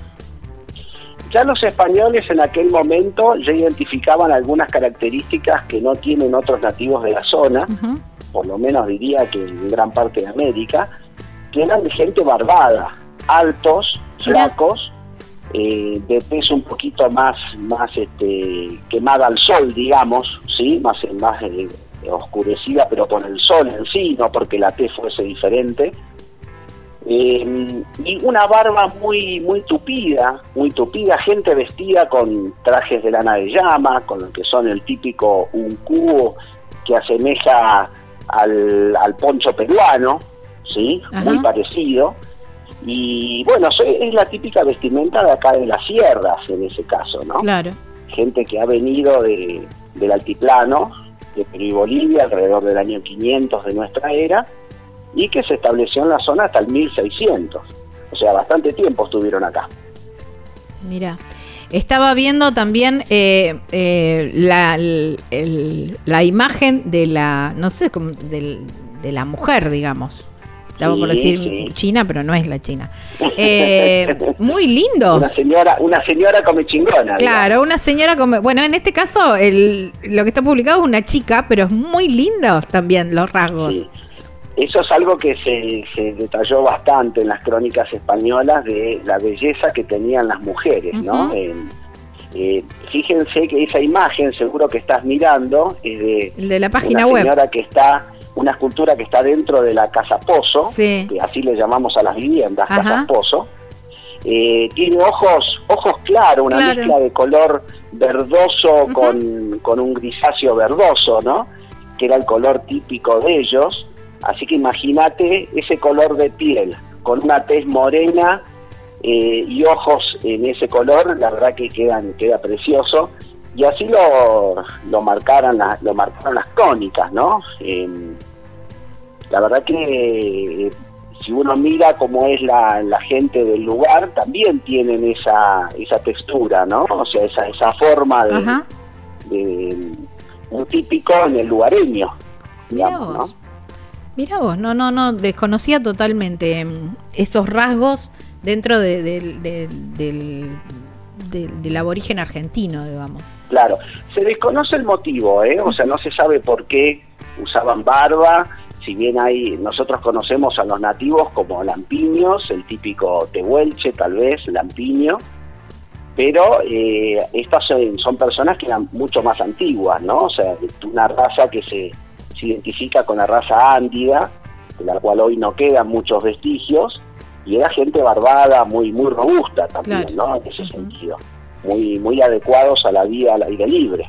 Ya los españoles en aquel momento ya identificaban algunas características que no tienen otros nativos de la zona, uh -huh. por lo menos diría que en gran parte de América, que eran de gente barbada, altos, flacos, eh, de peso un poquito más, más este, quemada al sol, digamos, sí, más, más eh, oscurecida, pero con el sol en sí, no porque la T fuese diferente eh, y una barba muy muy tupida, muy tupida, gente vestida con trajes de lana de llama, con lo que son el típico un cubo que asemeja al, al poncho peruano, ¿sí? Ajá. Muy parecido. Y bueno, es la típica vestimenta de acá de las sierras, en ese caso, ¿no? Claro. Gente que ha venido de, del altiplano, de Perú y Bolivia, alrededor del año 500 de nuestra era, y que se estableció en la zona hasta el 1600. O sea, bastante tiempo estuvieron acá. Mira. estaba viendo también eh, eh, la, el- la imagen de la, no sé, del- de la mujer, digamos. Estaba por decir sí. China, pero no es la China. Eh, muy lindos. Una señora, una señora come chingona. Claro, una señora como, bueno, en este caso el, lo que está publicado es una chica, pero es muy lindo también los rasgos. Sí. Eso es algo que se, se detalló bastante en las crónicas españolas de la belleza que tenían las mujeres, ¿no? Eh, eh, fíjense que esa imagen, seguro que estás mirando, es de la página una web. señora que está, una escultura que está dentro de la casa Pozo, Sí. que así le llamamos a las viviendas, Ajá. casas Pozo. Eh, tiene ojos, ojos claros, una Claro. mezcla de color verdoso con, con un grisáceo verdoso, ¿no? Que era el color típico de ellos. Así que imagínate ese color de piel, con una tez morena eh, y ojos en ese color, la verdad que quedan, queda precioso. Y así lo, lo, marcaron, las- lo marcaron las crónicas, ¿no? Eh, la verdad que eh, si uno mira cómo es la, la gente del lugar, también tienen esa, esa textura, ¿no? O sea, esa, esa forma de, de un típico en el lugareño. Digamos. ¿no? Mira vos, no, no, no, desconocía totalmente mm, esos rasgos dentro de- del- de- del, aborigen argentino, digamos. Claro, se desconoce el motivo, ¿eh? o sea, no se sabe por qué usaban barba, si bien hay, nosotros conocemos a los nativos como lampiños, el típico tehuelche tal vez, lampiño, pero eh, estas son, son personas que eran mucho más antiguas, ¿no? O sea, una raza que se, se identifica con la raza ándida, de la cual hoy no quedan muchos vestigios, y era gente barbada, muy muy robusta también, Claro. ¿no? En ese sentido, muy muy adecuados a la vida al aire libre.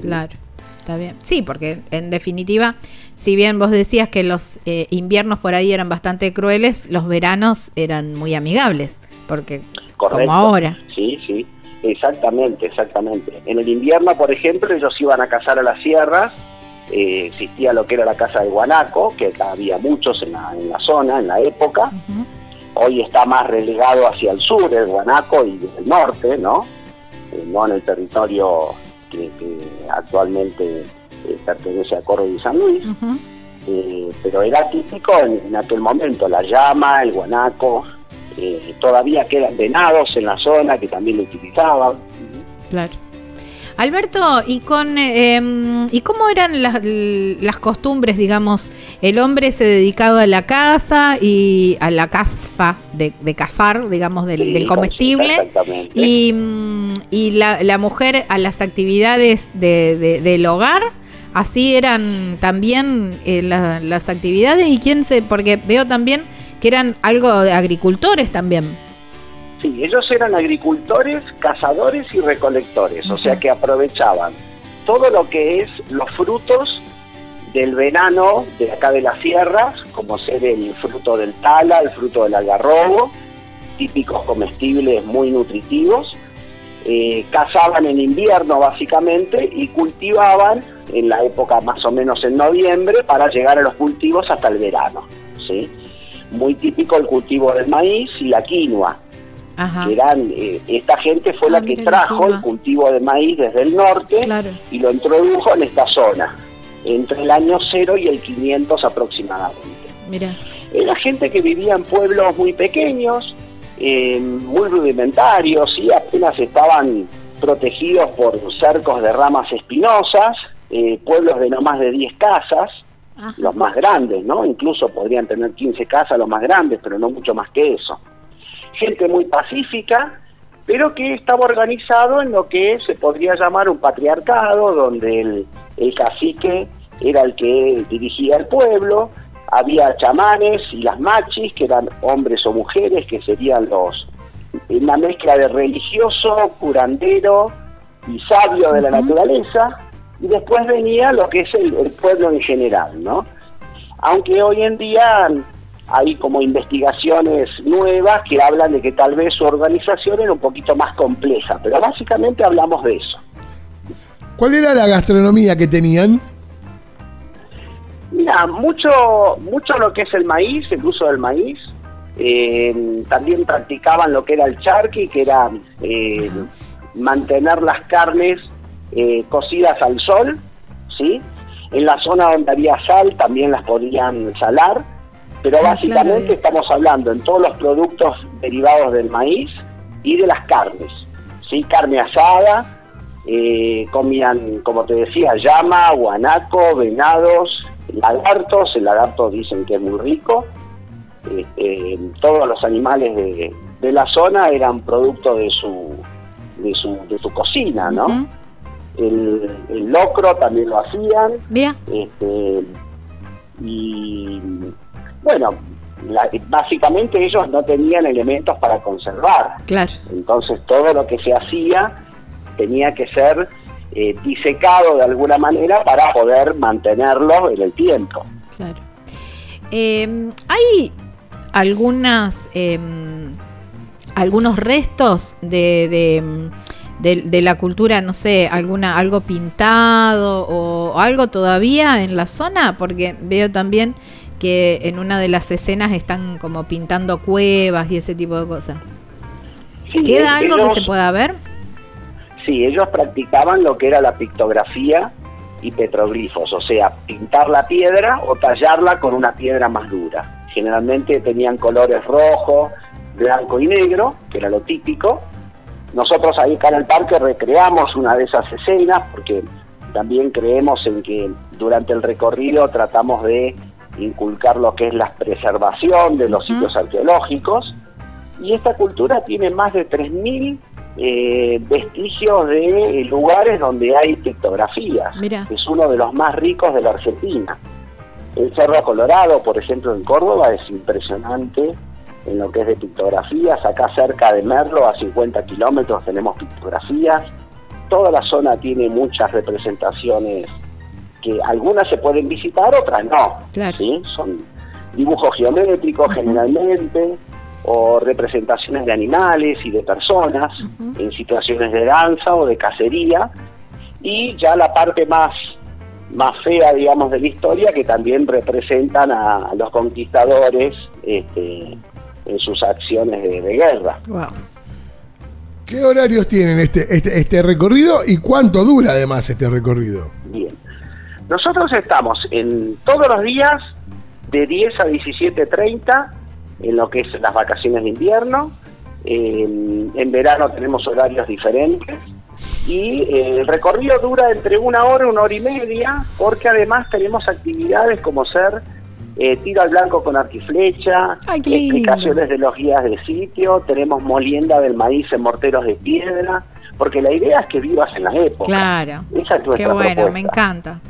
Claro, está bien. Sí, porque en definitiva, si bien vos decías que los eh, inviernos por ahí eran bastante crueles, los veranos eran muy amigables, porque Correcto. como ahora. Sí, sí, exactamente, exactamente. En el invierno, por ejemplo, ellos iban a cazar a las sierras, eh, existía lo que era la casa del guanaco, que había muchos en la, en la zona, en la época. Hoy está más relegado hacia el sur, el guanaco, y el norte, ¿no? Eh, no en el territorio que, que actualmente eh, pertenece a Córdoba y San Luis. Eh, pero era típico en, en aquel momento, la llama, el guanaco, eh, todavía quedan venados en la zona que también lo utilizaban. Claro. Alberto, ¿y con eh, em, y cómo eran las, las costumbres, digamos? El hombre se dedicaba a la caza y a la caza de, de cazar, digamos, del, Sí, del comestible. Y, y la, la mujer a las actividades de, de- del hogar, así eran también eh, la- las actividades. ¿Y quién se.? Porque veo también que eran algo de agricultores también. Sí, ellos eran agricultores, cazadores y recolectores, o sea que aprovechaban todo lo que es los frutos del verano de acá de las sierras, como ser el fruto del tala, el fruto del algarrobo, típicos comestibles muy nutritivos. Eh, cazaban en invierno básicamente y cultivaban en la época más o menos en noviembre para llegar a los cultivos hasta el verano. ¿sí? Muy típico el cultivo del maíz y la quinoa Ajá. eran, eh, esta gente fue Ah, la que trajo el cultivo de maíz desde el norte Claro. y lo introdujo en esta zona, entre el año 0 y el 500 aproximadamente. Mira. Era gente que vivía en pueblos muy pequeños, eh, muy rudimentarios, y apenas estaban protegidos por cercos de ramas espinosas, eh, pueblos de no más de 10 casas, Ajá. los más grandes, ¿no? Incluso podrían tener 15 casas los más grandes, pero no mucho más que eso. Gente muy pacífica, pero que estaba organizado en lo que se podría llamar un patriarcado, donde el, el cacique era el que dirigía el pueblo, había chamanes y las machis, que eran hombres o mujeres, que serían los una mezcla de religioso, curandero y sabio de la naturaleza, y después venía lo que es el, el pueblo en general, ¿no? Aunque hoy en día hay como investigaciones nuevas que hablan de que tal vez su organización era un poquito más compleja, pero básicamente hablamos de eso. ¿Cuál era la gastronomía que tenían? Mira, mucho, mucho lo que es el maíz, el uso del maíz. eh, también practicaban lo que era el charqui, que era eh, mantener las carnes eh, cocidas al sol, ¿sí? En la zona donde había sal también las podían salar, pero Ah, básicamente claro, estamos hablando en todos los productos derivados del maíz y de las carnes, ¿sí? Carne asada, eh, comían, como te decía, llama, guanaco, venados, lagartos, el lagarto dicen que es muy rico, eh, eh, todos los animales de, de la zona eran producto de su de su, de su cocina, ¿no? El, el locro también lo hacían, Vea. este, y bueno, la- básicamente ellos no tenían elementos para conservar, Claro. entonces todo lo que se hacía tenía que ser eh, disecado de alguna manera para poder mantenerlo en el tiempo. Claro. Eh, hay algunas eh, algunos restos de, de, de- de la cultura, no sé, alguna algo pintado o algo todavía en la zona, porque veo también que en una de las escenas están como pintando cuevas y ese tipo de cosas. Sí, ¿Queda algo ellos- que se pueda ver? Sí, ellos practicaban lo que era la pictografía y petroglifos, o sea, pintar la piedra o tallarla con una piedra más dura. Generalmente tenían colores rojo, blanco y negro, que era lo típico. Nosotros ahí acá en el parque recreamos una de esas escenas porque también creemos en que durante el recorrido tratamos de inculcar lo que es la preservación de los sitios arqueológicos y esta cultura tiene más de 3.000 eh, vestigios de lugares donde hay pictografías. Mira. Es uno de los más ricos de la Argentina. El Cerro Colorado, por ejemplo, en Córdoba, es impresionante en lo que es de pictografías. Acá cerca de Merlo, a 50 kilómetros, tenemos pictografías. Toda la zona tiene muchas representaciones que algunas se pueden visitar, otras no. Claro. ¿sí? Son dibujos geométricos generalmente o representaciones de animales y de personas en situaciones de danza o de cacería y ya la parte más más fea digamos de la historia que también representan a, a los conquistadores este, en sus acciones de, de guerra Wow. ¿Qué horarios tienen este, este, este recorrido y cuánto dura además este recorrido? Bien. Nosotros estamos en todos los días de 10 a 17.30 en lo que es las vacaciones de invierno. En, en verano tenemos horarios diferentes. Y eh, el recorrido dura entre una hora y una hora y media, porque además tenemos actividades como ser eh, tiro al blanco con arco y flecha, Ay, qué lindo. explicaciones de los guías de sitio, tenemos molienda del maíz en morteros de piedra, porque la idea es que vivas en la época. Claro. Esa es Qué bueno, propuesta. me encanta.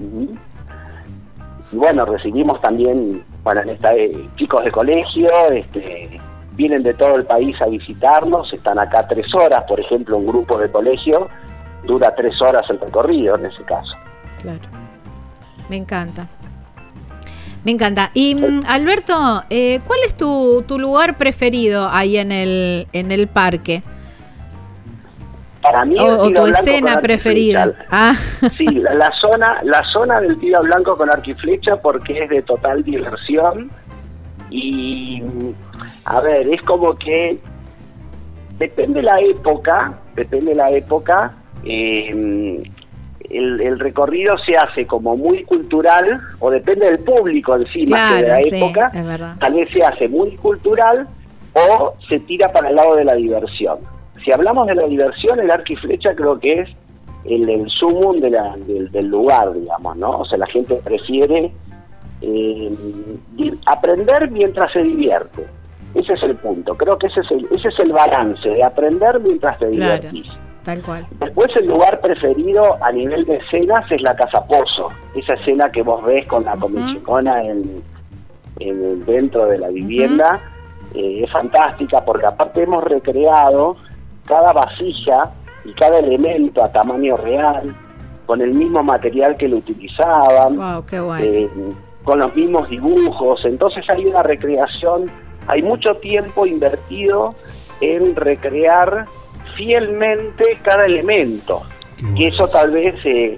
Y bueno, recibimos también, bueno, en esta, eh, chicos de colegio, este, vienen de todo el país a visitarnos, están acá tres horas, por ejemplo, un grupo de colegio dura tres horas el recorrido en ese caso. Claro. Me encanta. Me encanta. Y mm, Alberto, eh, ¿cuál es tu, tu lugar preferido ahí en el, en el parque? Para mí, el O, tu escena preferida. Ah, Sí, la, la zona, la zona del tiro blanco con arco y flecha porque es de total diversión y a ver, es como que depende la época, depende la época, eh, el, el recorrido se hace como muy cultural o depende del público encima que de la claro, sí, época, tal vez se hace muy cultural o se tira para el lado de la diversión. Si hablamos de la diversión, el arco y flecha creo que es el, el sumum de la- del, del lugar, digamos, ¿no? O sea, la gente prefiere eh, aprender mientras se divierte. Ese es el punto. Creo que ese es el, ese es el balance de aprender mientras te Claro. divertís. Tal cual. Después el lugar preferido a nivel de escenas es la Casa Pozo. Esa escena que vos ves con la Ujú. comechicona en, en- dentro de la vivienda eh, es fantástica porque aparte hemos recreado cada vasija y cada elemento a tamaño real con el mismo material que lo utilizaban Wow, qué bueno. eh, con los mismos dibujos. Entonces hay una recreación, hay mucho tiempo invertido en recrear fielmente cada elemento. Que eso tal vez eh,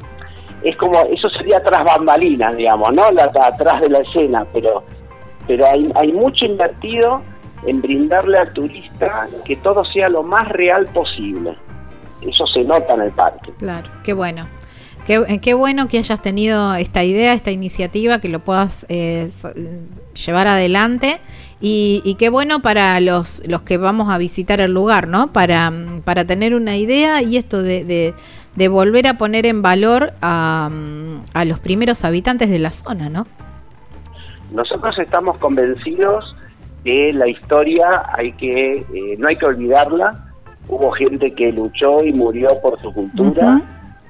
es como, eso sería tras bambalinas, digamos, ¿no? La, atrás de la escena, pero, pero hay, hay mucho invertido en brindarle al turista que todo sea lo más real posible. eso se nota en el parque. Claro, qué bueno. Qué, eh, qué bueno que hayas tenido esta idea, esta iniciativa, que lo puedas eh, so- llevar adelante. Y, y qué bueno para los, los que vamos a visitar el lugar, ¿no? Para, mm, para tener una idea y esto de, de- de volver a poner en valor a, mm, a los primeros habitantes de la zona, ¿no? Nosotros estamos convencidos que la historia hay que eh, no hay que olvidarla. Hubo gente que luchó y murió por su cultura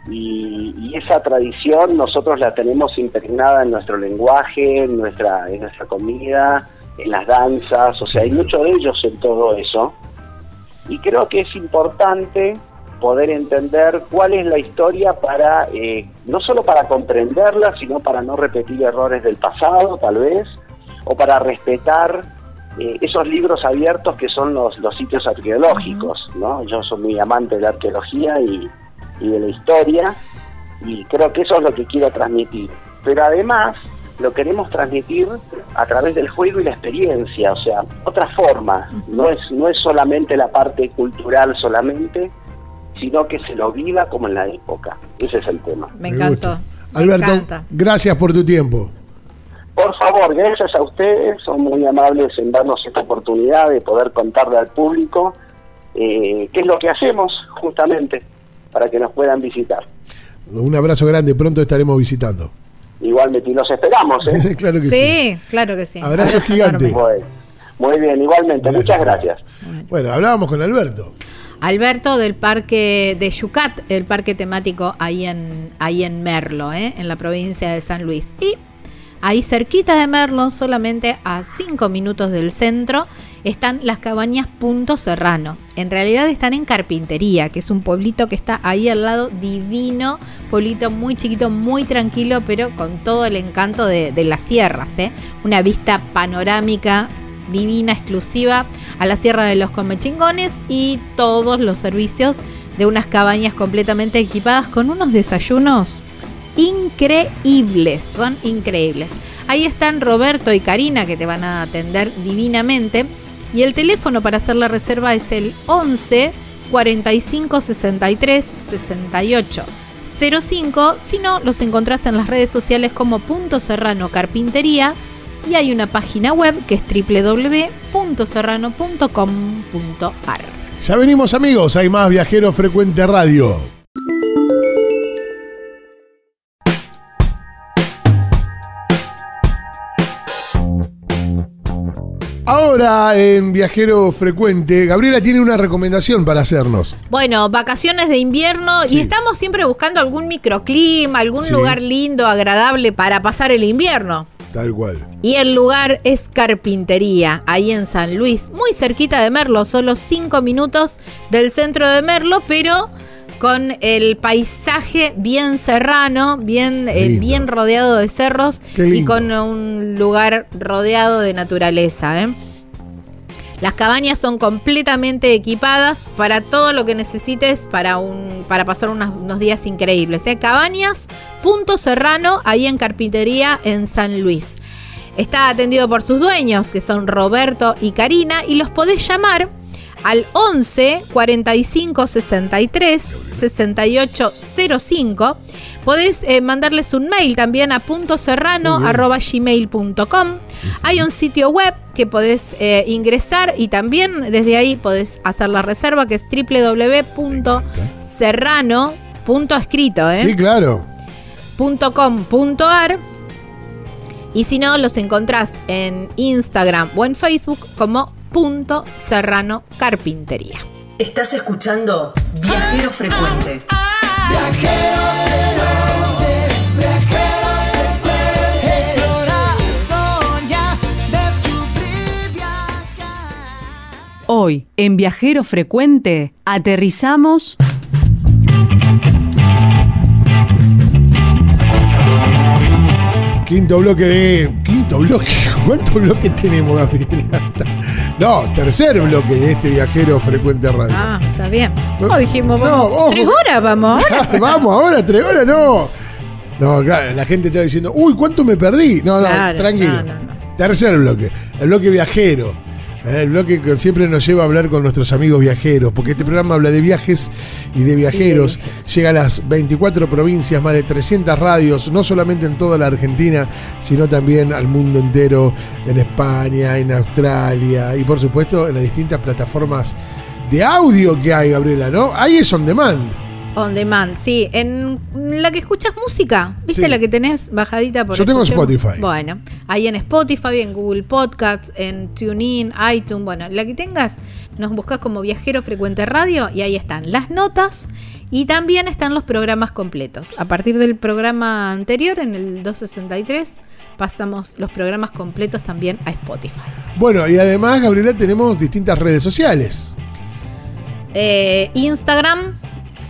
y, y esa tradición nosotros la tenemos impregnada en nuestro lenguaje, en nuestra en nuestra comida, en las danzas, o sea, hay mucho de ellos en todo eso. Y creo que es importante poder entender cuál es la historia para, eh, no solo para comprenderla, sino para no repetir errores del pasado, tal vez, o para respetar eh, esos libros abiertos que son los, los sitios arqueológicos, ¿no? Yo soy muy amante de la arqueología y, y de la historia, y creo que eso es lo que quiero transmitir. Pero además lo queremos transmitir a través del juego y la experiencia, o sea, otra forma, no es, no es solamente la parte cultural solamente, sino que se lo viva como en la época. Ese es el tema. Me encantó. me Alberto, encanta. gracias por tu tiempo. Favor, gracias a ustedes, son muy amables en darnos esta oportunidad de poder contarle al público eh, qué es lo que hacemos justamente para que nos puedan visitar. Un abrazo grande, pronto estaremos visitando. Igualmente, y los esperamos, ¿eh? claro que Sí, sí. claro que sí. Abrazo gigante. enorme. Bueno, muy bien, igualmente, Gracias, muchas gracias. Bueno, hablábamos con Alberto. Alberto del parque de Yucat, el parque temático ahí en, ahí en Merlo, ¿eh? en la provincia de San Luis. Y ahí cerquita de Merlo, solamente a 5 minutos del centro, están las cabañas Punto Serrano. En realidad están en Carpintería, que es un pueblito que está ahí al lado, divino, pueblito muy chiquito, muy tranquilo, pero con todo el encanto de, de las sierras. ¿eh? Una vista panorámica divina, exclusiva a la Sierra de los Comechingones y todos los servicios de unas cabañas completamente equipadas con unos desayunos increíbles, son increíbles. Ahí están Roberto y Karina que te van a atender divinamente y el teléfono para hacer la reserva es el 11 45 63 68 05, si no los encontrás en las redes sociales como Punto Serrano Carpintería y hay una página web que es www.serrano.com.ar. Ya venimos amigos, hay más Viajero Frecuente Radio. Ahora en Viajero Frecuente, Gabriela tiene una recomendación para hacernos. Bueno, vacaciones de invierno Sí. y estamos siempre buscando algún microclima, algún Sí. lugar lindo, agradable para pasar el invierno. Tal cual. Y el lugar es Carpintería, ahí en San Luis, muy cerquita de Merlo, solo 5 minutos del centro de Merlo, pero con el paisaje bien serrano, bien, eh, bien rodeado de cerros y con un lugar rodeado de naturaleza. ¿eh? Las cabañas son completamente equipadas para todo lo que necesites para, un, para pasar unos días increíbles. ¿eh? Cabañas, Punto Serrano, ahí en Carpintería, en San Luis. Está atendido por sus dueños, que son Roberto y Karina, y los podés llamar al 11 45 63 68 05. Podés eh, mandarles un mail también a puntoserrano.gmail.com. Hay un sitio web que podés eh, ingresar y también desde ahí podés hacer la reserva que es www.serrano. Punto escrito, ¿eh? Sí, claro. .com.ar y si no los encontrás en Instagram o en Facebook como carpintería. Estás escuchando Viajero Frecuente. Explorar, soñar, descubrir, viajar. Hoy, en Viajero Frecuente, aterrizamos Quinto bloque de. Quinto bloque. ¿Cuántos bloques tenemos, Gabriela? No, tercer bloque de este Viajero Frecuente Radio. Ah, está bien. No, No, dijimos, no, vamos, ojo. tres horas vamos ahora. Vamos, ahora, tres horas, no. No, claro, la gente está diciendo, uy, ¿cuánto me perdí? No, no, Claro, tranquilo. no, no, no. Tercer bloque, el bloque viajero. Eh, El bloque que siempre nos lleva a hablar con nuestros amigos viajeros, porque este programa habla de viajes y de viajeros. Llega a las 24 provincias, más de 300 radios, no solamente en toda la Argentina, sino también al mundo entero, en España, en Australia y por supuesto en las distintas plataformas de audio que hay, Gabriela, ¿no? Ahí es on demand. On demand, sí. En la que escuchas música, ¿viste Sí. la que tenés bajadita por Yo tengo? Spotify. Bueno, ahí en Spotify, en Google Podcasts, en TuneIn, iTunes, bueno, la que tengas, nos buscas como Viajero Frecuente Radio y ahí están las notas y también están los programas completos. A partir del programa anterior, en el 263, pasamos los programas completos también a Spotify. Bueno, y además, Gabriela, tenemos distintas redes sociales. Eh, Instagram,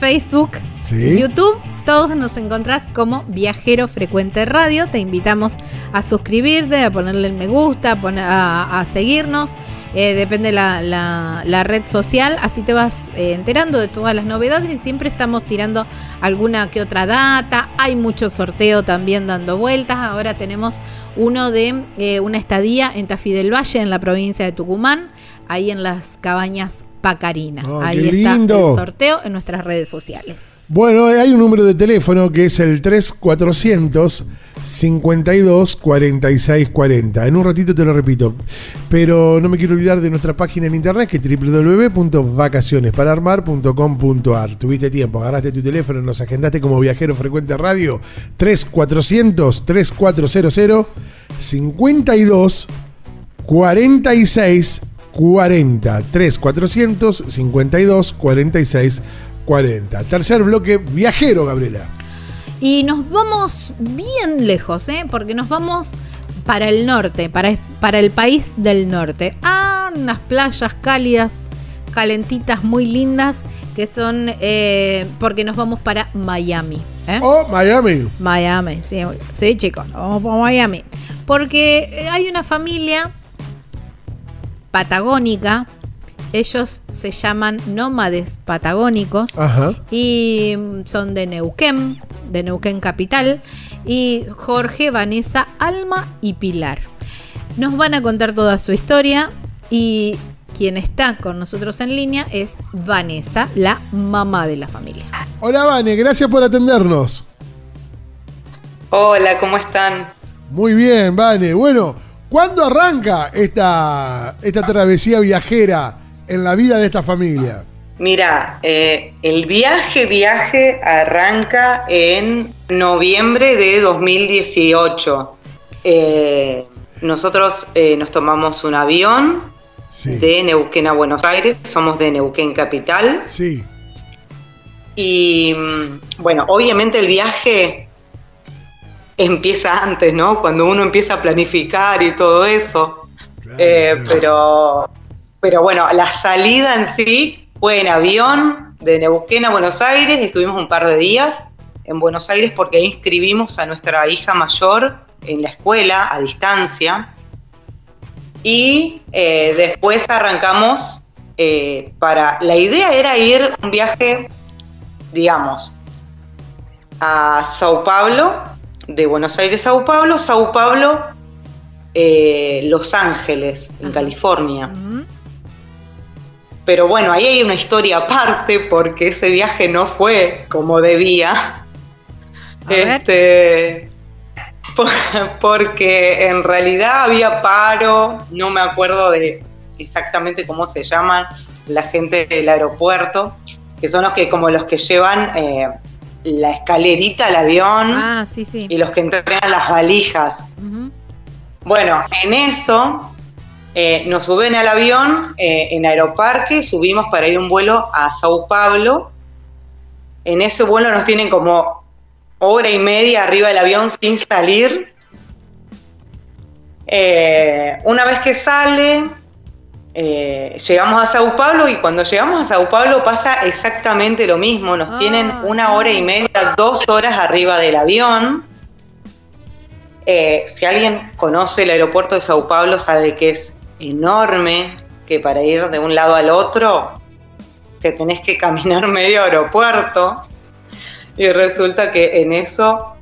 Facebook, Sí. YouTube. Todos nos encontrás como Viajero Frecuente Radio. Te invitamos a suscribirte, a ponerle el me gusta, a, poner- a- a seguirnos. Eh, depende la, la- la red social. Así te vas eh, enterando de todas las novedades y siempre estamos tirando alguna que otra data. Hay mucho sorteo también dando vueltas. Ahora tenemos uno de eh, una estadía en Tafí del Valle, en la provincia de Tucumán, ahí en las cabañas Pacarina. Oh, ahí qué está lindo. el sorteo en nuestras redes sociales. Bueno, hay un número de teléfono que es el 3400 52 46 40. En un ratito te lo repito. Pero no me quiero olvidar de nuestra página en internet que es www.vacacionespararmar.com.ar. Tuviste tiempo, agarraste tu teléfono, nos agendaste como viajero frecuente radio 3400 3400 52 46 40 3400 52 46 40 tercer bloque viajero Gabriela Y nos vamos bien lejos, ¿eh? porque nos vamos para el norte, para, para el país del norte, a unas playas cálidas, calentitas, muy lindas, que son eh, porque nos vamos para Miami. ¿eh? oh Miami Miami, sí, sí chicos, vamos para Miami. Porque hay una familia patagónica, ellos se llaman nómades patagónicos ajá y mm, son de Neuquén, de Neuquén capital, y Jorge, Vanessa, Alma y Pilar. Nos van a contar toda su historia y quien está con nosotros en línea es Vanessa, la mamá de la familia. hola Vane gracias por atendernos Hola, ¿cómo están? muy bien Vane bueno ¿cuándo arranca esta esta travesía viajera en la vida de esta familia Mira, eh, el viaje, viaje arranca en noviembre de 2018. Eh, nosotros eh, nos tomamos un avión sí de Neuquén a Buenos Aires, somos de Neuquén Capital. sí Y mm, bueno, obviamente el viaje empieza antes, ¿no? Cuando uno empieza a planificar y todo eso. Claro, Eh, claro. pero, pero bueno, la salida en sí fue en avión de Neuquén a Buenos Aires. Estuvimos un par de días en Buenos Aires porque ahí inscribimos a nuestra hija mayor en la escuela a distancia. Y eh, después arrancamos eh, para... La idea era ir un viaje, digamos, a Sao Paulo, de Buenos Aires a Sao Paulo, Sao Paulo, eh, Los Ángeles, en Ajá. California. Pero bueno, ahí hay una historia aparte porque ese viaje no fue como debía. A. Este, por- porque en realidad había paro, no me acuerdo de exactamente cómo se llaman la gente del aeropuerto, que son los que como los que llevan eh, la escalerita al avión Ah, sí, sí. y los que entregan las valijas. Bueno, en eso eh, nos suben al avión eh, en Aeroparque, subimos para ir un vuelo a Sao Paulo. En ese vuelo nos tienen como hora y media arriba del avión sin salir. Eh, una vez que sale, eh, llegamos a Sao Paulo y cuando llegamos a Sao Paulo pasa exactamente lo mismo. Nos Ah, tienen una hora y media, dos horas arriba del avión. Eh, si alguien conoce el aeropuerto de Sao Paulo sabe que es enorme, que para ir de un lado al otro te tenés que caminar medio aeropuerto. Y resulta que en eso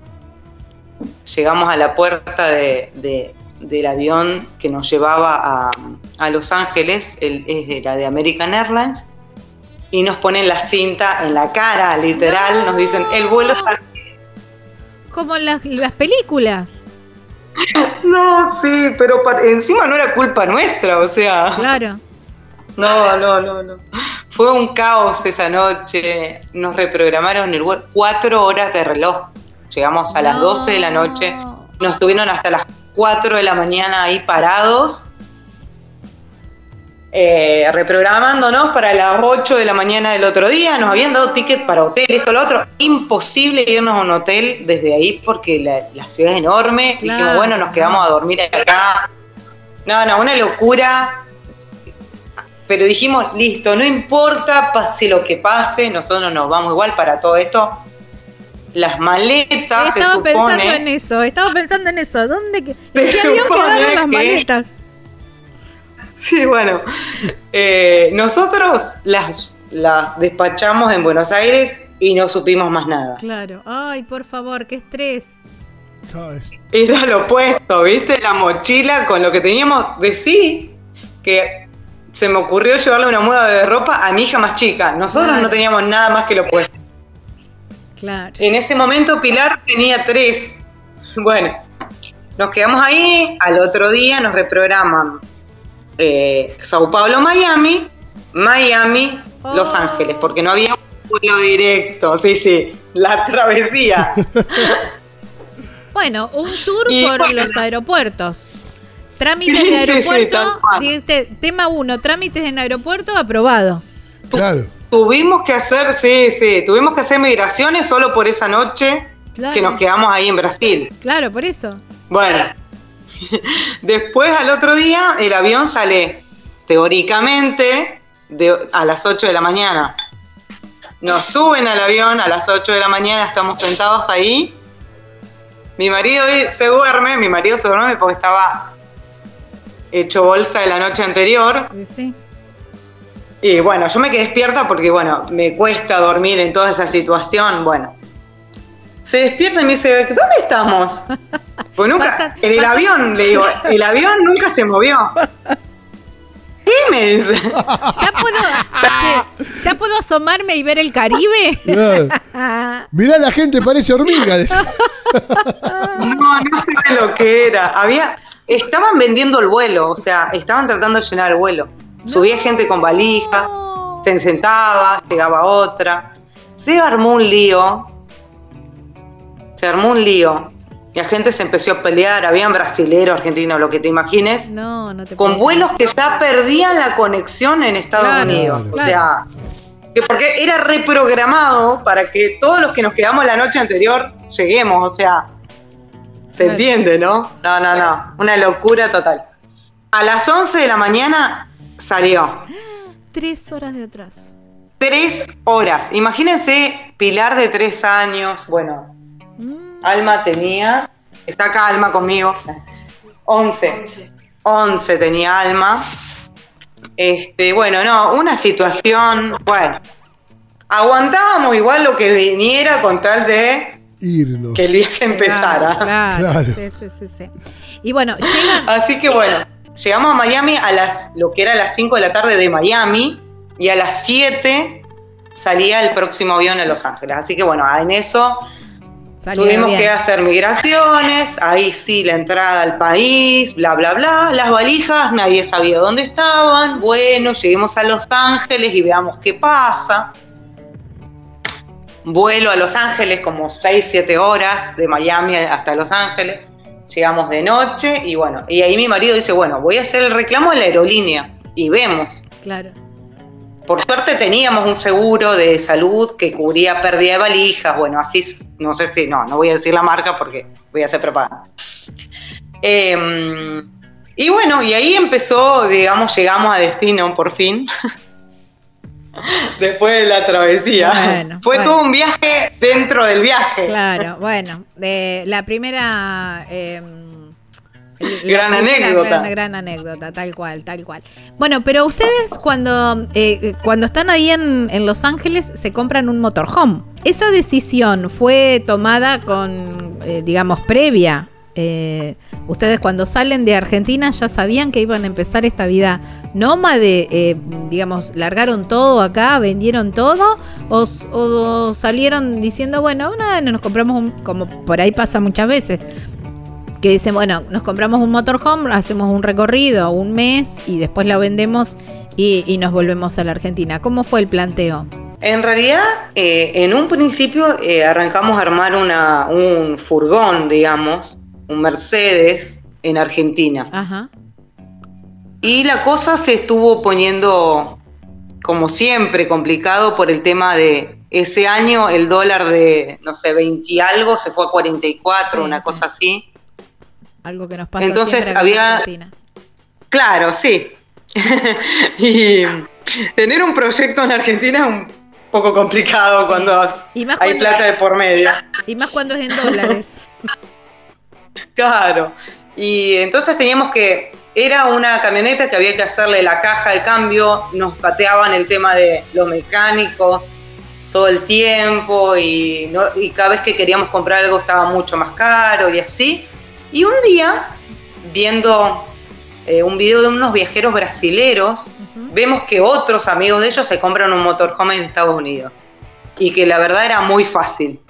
llegamos a la puerta de, de- del avión que nos llevaba a, a Los Ángeles, el, era de American Airlines, y nos ponen la cinta en la cara, literal, nos dicen, el vuelo está... Como en las, las películas. No, sí, pero encima no era culpa nuestra, o sea... Claro. No, no, no, no. Fue un caos esa noche. Nos reprogramaron el vuelo. Cuatro horas de reloj. Llegamos a las No. 12 de la noche. Nos tuvieron hasta las 4 de la mañana ahí parados. eh, reprogramándonos para las 8 de la mañana del otro día. Nos habían dado ticket para hotel, esto, lo otro. Imposible irnos a un hotel desde ahí porque la, la ciudad es enorme. Claro. Dijimos, bueno, nos quedamos a dormir acá. No, no, una locura pero dijimos, listo, no importa, pase lo que pase, nosotros nos vamos igual para todo esto. Las maletas, se Estaba supone, pensando en eso, estaba pensando en eso. ¿Dónde que, ¿En Se qué avión supone quedaron las que- maletas? Sí, bueno, eh, nosotros las, las despachamos en Buenos Aires y no supimos más nada. Claro. Ay, por favor, qué estrés. Era lo opuesto, ¿viste? La mochila con lo que teníamos de sí, que se me ocurrió llevarle una muda de ropa a mi hija más chica. Nosotros no teníamos nada más que lo opuesto. Claro. En ese momento Pilar tenía tres. Bueno, nos quedamos ahí, al otro día nos reprograman eh, Sao Paulo, Miami, Miami, Los Oh. Ángeles, porque no había un vuelo directo, sí, sí, la travesía. Bueno, un tour Y por bueno. los aeropuertos. Trámites Sí, de sí, sí, aeropuerto. dijiste, tema 1, trámites en aeropuerto aprobado. Claro. Tuvimos que hacer, sí, sí, tuvimos que hacer migraciones solo por esa noche Claro. que nos quedamos ahí en Brasil. Claro, por eso. Bueno, después al otro día el avión sale teóricamente de, a las 8 de la mañana. Nos suben al avión a las 8 de la mañana, estamos sentados ahí. Mi marido se duerme, mi marido se duerme porque estaba hecho bolsa de la noche anterior. Sí. Y bueno, yo me quedé despierta porque, bueno, me cuesta dormir en toda esa situación. Bueno, se despierta y me dice, ¿dónde estamos? Pues nunca, Pasa- en el pasa- avión, le digo, el avión nunca se movió. ¿Qué me dice? ¿Ya puedo, che, ¿Ya puedo asomarme y ver el Caribe? Mirá, la gente parece hormiga. No, no sé lo que era. Había, estaban vendiendo el vuelo, o sea, estaban tratando de llenar el vuelo. Subía gente con valija, se sentaba, llegaba otra. Se armó un lío. Se armó un lío. Y la gente se empezó a pelear, habían brasileros, argentinos, lo que te imagines, No, no te con vuelos que ya perdían la conexión en Estados Claro, Unidos. O sea, que porque era reprogramado para que todos los que nos quedamos la noche anterior lleguemos, o sea, se Claro. entiende, ¿no? No, no, no, una locura total. A las 11 de la mañana salió. Tres horas de atraso. Tres horas. Imagínense, Pilar de tres años, bueno, Mm, Alma tenías, está acá Alma conmigo, 11. 11 tenía Alma. Este, bueno, no, una situación, bueno, aguantábamos igual lo que viniera con tal de Irnos. que el viaje empezara. Claro, Claro. Sí, sí, sí, sí. Y bueno, llegan. Así que bueno, llegamos a Miami a las, lo que era las 5 de la tarde de Miami y a las 7 salía el próximo avión a Los Ángeles. Así que bueno, en eso salió Tuvimos bien. que hacer migraciones, ahí sí la entrada al país, bla, bla, bla. Las valijas, nadie sabía dónde estaban. Bueno, lleguemos a Los Ángeles y veamos qué pasa. Vuelo a Los Ángeles como 6, 7 horas de Miami hasta Los Ángeles. Llegamos de noche y bueno, y ahí mi marido dice, bueno, voy a hacer el reclamo a la aerolínea y vemos. Claro. Por suerte teníamos un seguro de salud que cubría pérdida de valijas, bueno, así, no sé si, no, no voy a decir la marca porque voy a hacer propaganda. Eh, y bueno, y ahí empezó, digamos, llegamos a destino por fin, después de la travesía. Bueno, Fue bueno. todo un viaje dentro del viaje. Claro, bueno, de la primera eh, la Gran anécdota. Gran, gran anécdota, tal cual, tal cual. Bueno, pero ustedes cuando, eh, cuando están ahí en, en Los Ángeles se compran un motorhome. ¿Esa decisión fue tomada con, eh, digamos, previa eh, ustedes cuando salen de Argentina ya sabían que iban a empezar esta vida nómade, eh, digamos, largaron todo acá, vendieron todo, o, salieron diciendo, bueno, nada, nos compramos un, como por ahí pasa muchas veces, que dicen, bueno, nos compramos un motorhome, hacemos un recorrido, un mes, y después lo vendemos y, y nos volvemos a la Argentina. ¿Cómo fue el planteo? En realidad, eh, en un principio eh, arrancamos a armar una, un furgón, digamos, un Mercedes en Argentina. Ajá. Y la cosa se estuvo poniendo, como siempre, complicado por el tema de ese año el dólar de, no sé, 20 y algo se fue a 44, Sí, una sí. cosa así. Algo que nos pasa Entonces, siempre acá en había- Argentina. Claro, sí. y tener un proyecto en Argentina es un poco complicado Sí. cuando Y más hay cuando- plata de por medio. Y más cuando es en dólares. Claro. Y entonces teníamos que. Era una camioneta que había que hacerle la caja de cambio, nos pateaban el tema de los mecánicos todo el tiempo y, no- y cada vez que queríamos comprar algo estaba mucho más caro y así. Y un día, viendo eh, un video de unos viajeros brasileros, vemos que otros amigos de ellos se compran un motorhome en Estados Unidos y que la verdad era muy fácil.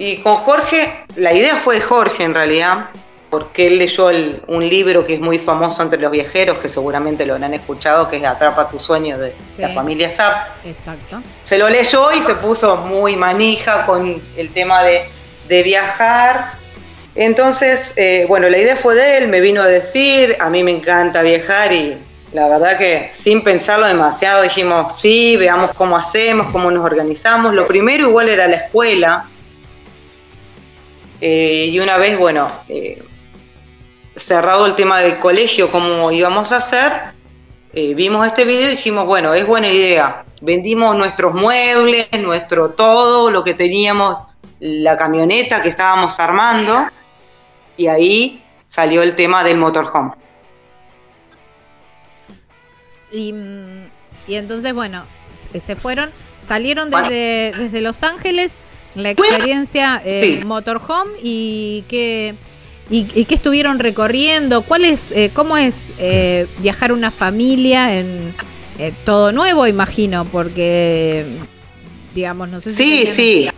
Y con Jorge, la idea fue de Jorge en realidad, porque él leyó el- un libro que es muy famoso entre los viajeros, que seguramente lo habrán escuchado, que es Atrapa tu sueño de Sí. la familia Zapp. Exacto. Se lo leyó y se puso muy manija con el tema de, de viajar. Entonces, eh, bueno, la idea fue de él, me vino a decir, a mí me encanta viajar y la verdad que sin pensarlo demasiado dijimos, sí, veamos cómo hacemos, cómo nos organizamos. Lo primero igual era la escuela. Eh, y una vez, bueno, eh, cerrado el tema del colegio, cómo íbamos a hacer, eh, vimos este video y dijimos, bueno, es buena idea. Vendimos nuestros muebles, nuestro todo, lo que teníamos, la camioneta que estábamos armando, y ahí salió el tema del motorhome. Y, mm, y entonces, bueno, se- se fueron, salieron desde, desde Los Ángeles, la experiencia eh, Sí. motorhome y que y, y qué estuvieron recorriendo, cuál es, eh, cómo es eh, viajar una familia en todo nuevo, imagino, porque digamos, no sé si Sí, sí.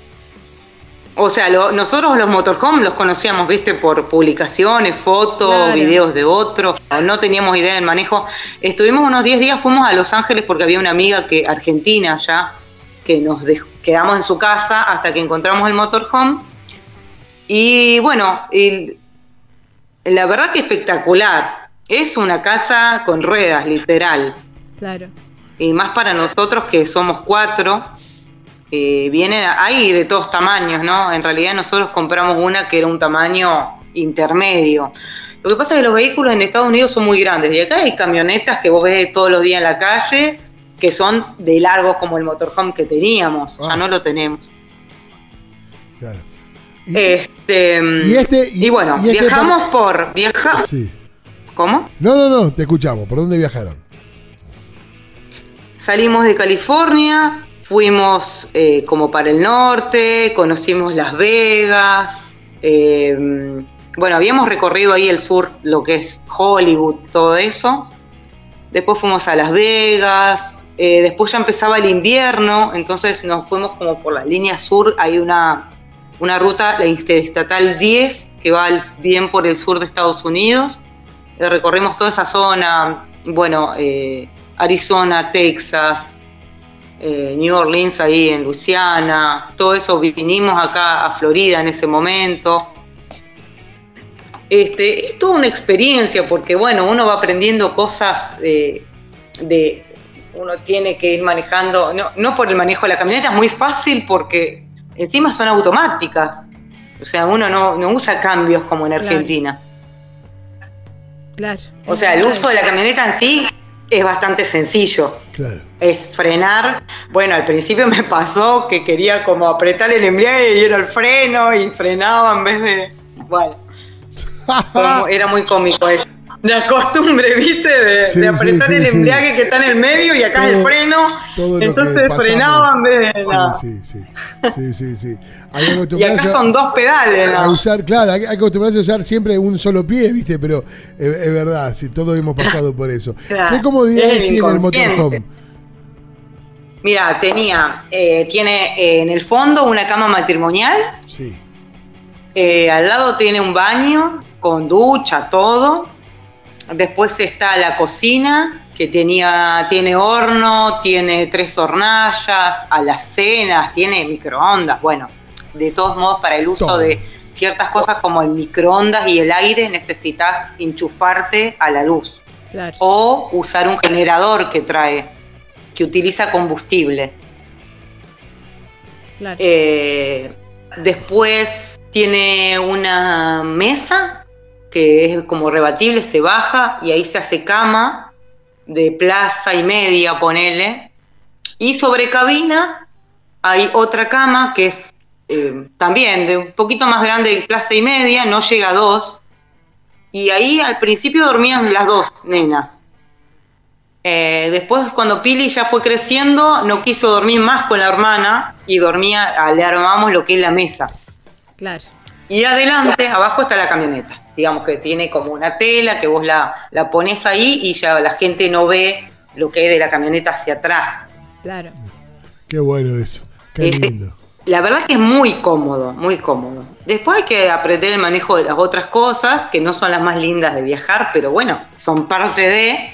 O sea, lo- nosotros los motorhome los conocíamos, viste, por publicaciones, fotos, Claro. videos de otros. No teníamos idea del manejo. Estuvimos unos 10 días, fuimos a Los Ángeles porque había una amiga que argentina ya, que nos dej- quedamos en su casa hasta que encontramos el motorhome. Y bueno, y la verdad que espectacular. Es una casa con ruedas, literal Claro. y más para nosotros que somos cuatro, eh, vienen, hay de todos tamaños, ¿no? En realidad nosotros compramos una que era un tamaño intermedio. Lo que pasa es que los vehículos en Estados Unidos son muy grandes y acá hay camionetas que vos ves todos los días en la calle que son de largos como el motorhome que teníamos, Ah. ya no lo tenemos. Claro. Y- Este, y este- y- y bueno, y este viajamos por viajar. sí. ¿Cómo? No, no, no, te escuchamos. ¿Por dónde viajaron? Salimos de California, fuimos eh, como para el norte, conocimos Las Vegas, eh, bueno, habíamos recorrido ahí el sur, lo que es Hollywood, todo eso. Después fuimos a Las Vegas, eh, después ya empezaba el invierno, entonces nos fuimos como por la línea sur, hay una, una ruta, la Interestatal 10, que va bien por el sur de Estados Unidos. Eh, recorrimos toda esa zona, bueno, eh, Arizona, Texas, New Orleans ahí en Luisiana, todo eso vinimos acá a Florida en ese momento. Este, es toda una experiencia porque bueno, uno va aprendiendo cosas de uno tiene que ir manejando, no, no por el manejo de la camioneta, es muy fácil porque encima son automáticas. O sea, uno no, no usa cambios como en. Argentina. Claro. O sea, el uso de la camioneta en sí es bastante sencillo. Claro. Es frenar. Bueno, al principio me pasó que quería como apretar el embrague y era el freno y frenaba en vez de. Bueno, como- era muy cómico eso. La costumbre, ¿viste? De, Sí, de apretar sí, el sí, embriague que está en el medio y acá Todo- el freno. Entonces frenaban en vez de nada. Sí, sí, sí. Y acá son dos pedales, a ¿no? usar, claro, hay que acostumbrarse a usar siempre un solo pie, ¿viste? Pero es, es verdad, sí, todos hemos pasado por eso. Claro, ¿Qué comodidades es tiene el motorhome? Mira, tenía, eh, tiene eh, en el fondo una cama matrimonial, Sí. eh, al lado tiene un baño con ducha, todo. Después está la cocina, que tenía, tiene horno, tiene tres hornallas, alacenas, tiene microondas. Bueno, de todos modos, para el uso de ciertas cosas como el microondas y el aire, necesitas enchufarte a la luz. Claro. O usar un generador que trae, que utiliza combustible. claro. Eh, después tiene una mesa que es como rebatible, se baja y ahí se hace cama de plaza y media, ponele. Y sobre cabina hay otra cama que es eh, también de un poquito más grande de plaza y media, no llega a dos. Y ahí al principio dormían las dos nenas. Eh, después, cuando Pili ya fue creciendo, no quiso dormir más con la hermana y dormía, le armamos lo que es la mesa. claro. Y adelante, abajo está la camioneta. Digamos que tiene como una tela que vos la, la pones ahí y ya la gente no ve lo que es de la camioneta hacia atrás. Claro. Qué bueno eso. Qué Eh, lindo. La verdad que es muy cómodo, muy cómodo. Después hay que aprender el manejo de las otras cosas, que no son las más lindas de viajar, pero bueno, son parte de,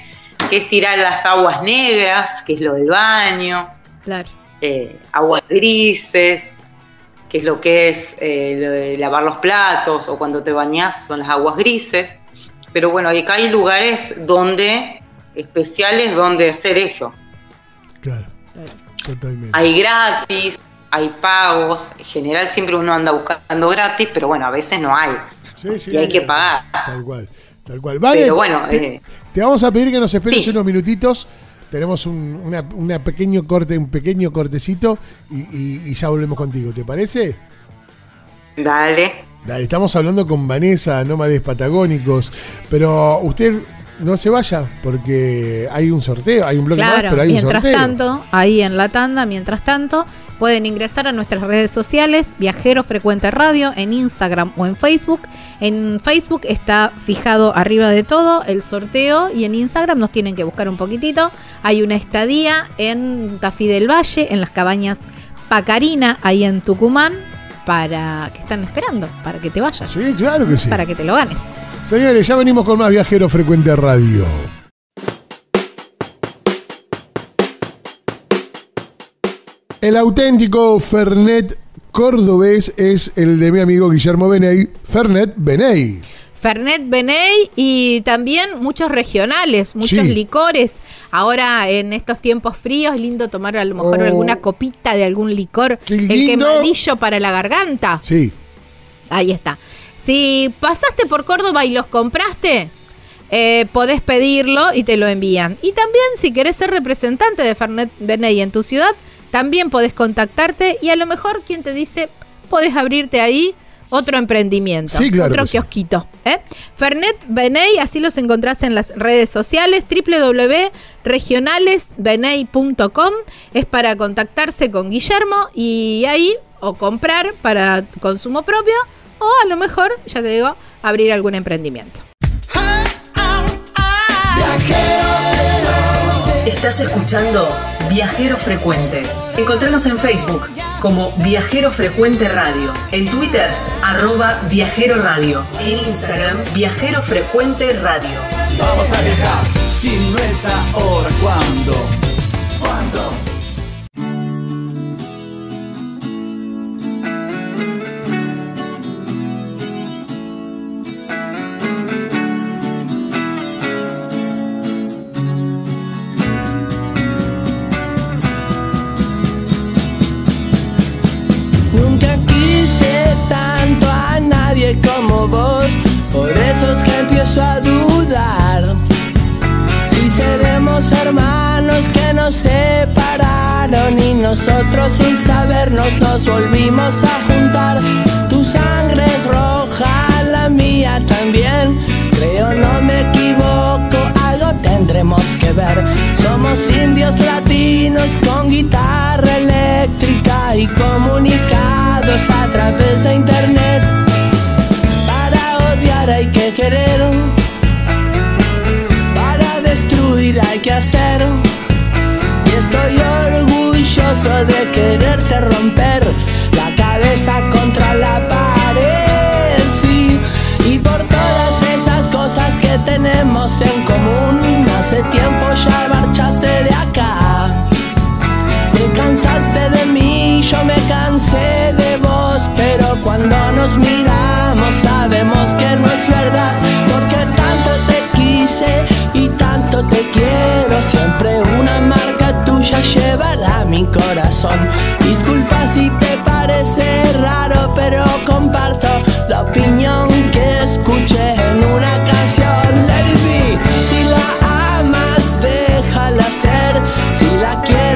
que es tirar las aguas negras, que es lo del baño, Claro. eh, aguas grises, que es lo que es eh, lo de lavar los platos, o cuando te bañas son las aguas grises. Pero bueno, acá hay lugares donde, especiales donde hacer eso. Claro, totalmente. Hay gratis, hay pagos, en general siempre uno anda buscando gratis, pero bueno, a veces no hay. Sí, sí, y hay sí, que pagar. Tal cual, tal cual. Vale, Pero bueno, te, eh, te vamos a pedir que nos esperes unos minutitos. Tenemos un una, una pequeño corte, un pequeño cortecito y, y- y ya volvemos contigo. ¿Te parece? dale. Dale, estamos hablando con Vanessa, Nómades Patagónicos, pero usted no se vaya porque hay un sorteo, hay un bloque más, pero hay un mientras sorteo. tanto, ahí en la tanda, mientras tanto, pueden ingresar a nuestras redes sociales, Viajero Frecuente Radio, en Instagram o en Facebook. En Facebook está fijado arriba de todo el sorteo y en Instagram nos tienen que buscar un poquitito. Hay una estadía en Tafí del Valle, en las cabañas Pacarina, ahí en Tucumán, para que están esperando, para que te vayas, Sí, claro que sí. para que te lo ganes. Señores, ya venimos con más Viajero Frecuente Radio. El auténtico Fernet cordobés es el de mi amigo Guillermo Beney, Fernet Beney. Fernet Beney y también muchos regionales, muchos Sí. licores. Ahora en estos tiempos fríos, lindo tomar a lo mejor Oh. alguna copita de algún licor. El quemadillo para la garganta. Sí, Ahí está. Si pasaste por Córdoba y los compraste, eh, podés pedirlo y te lo envían. Y también si querés ser representante de Fernet Beney en tu ciudad, también podés contactarte y a lo mejor quien te dice, podés abrirte ahí otro emprendimiento, Sí, claro otro sí. kiosquito. ¿eh? Fernet Beney, así los encontrás en las redes sociales, www.regionalesbeney.com, es para contactarse con Guillermo y ahí o comprar para consumo propio o a lo mejor, ya te digo, abrir algún emprendimiento. Estás escuchando Viajero Frecuente. Encontranos en Facebook como Viajero Frecuente Radio, en Twitter arroba Viajero Radio, en Instagram Viajero Frecuente Radio. Vamos a viajar, si no es ahora, ¿cuándo? ¿Cuándo? nos separaron y nosotros sin sabernos nos volvimos a juntar. Tu sangre es roja, la mía también. Creo no me equivoco, algo tendremos que ver. Somos indios latinos con guitarra eléctrica y comunicados a través de internet. Para odiar hay que querer, para destruir hay que hacer. Orgulloso de quererte romper la cabeza contra la pared. Y por todas esas cosas que tenemos en común, hace tiempo ya marchaste de acá. Te cansaste de mí, yo me cansé de vos, pero cuando nos miramos sabemos que no es verdad, porque tanto te quise y tanto te quiero, siempre una marca tuya llevará mi corazón. Disculpa si te parece raro, pero comparto la opinión que escuché en una canción. Lady si la amas, déjala ser, si la quieres,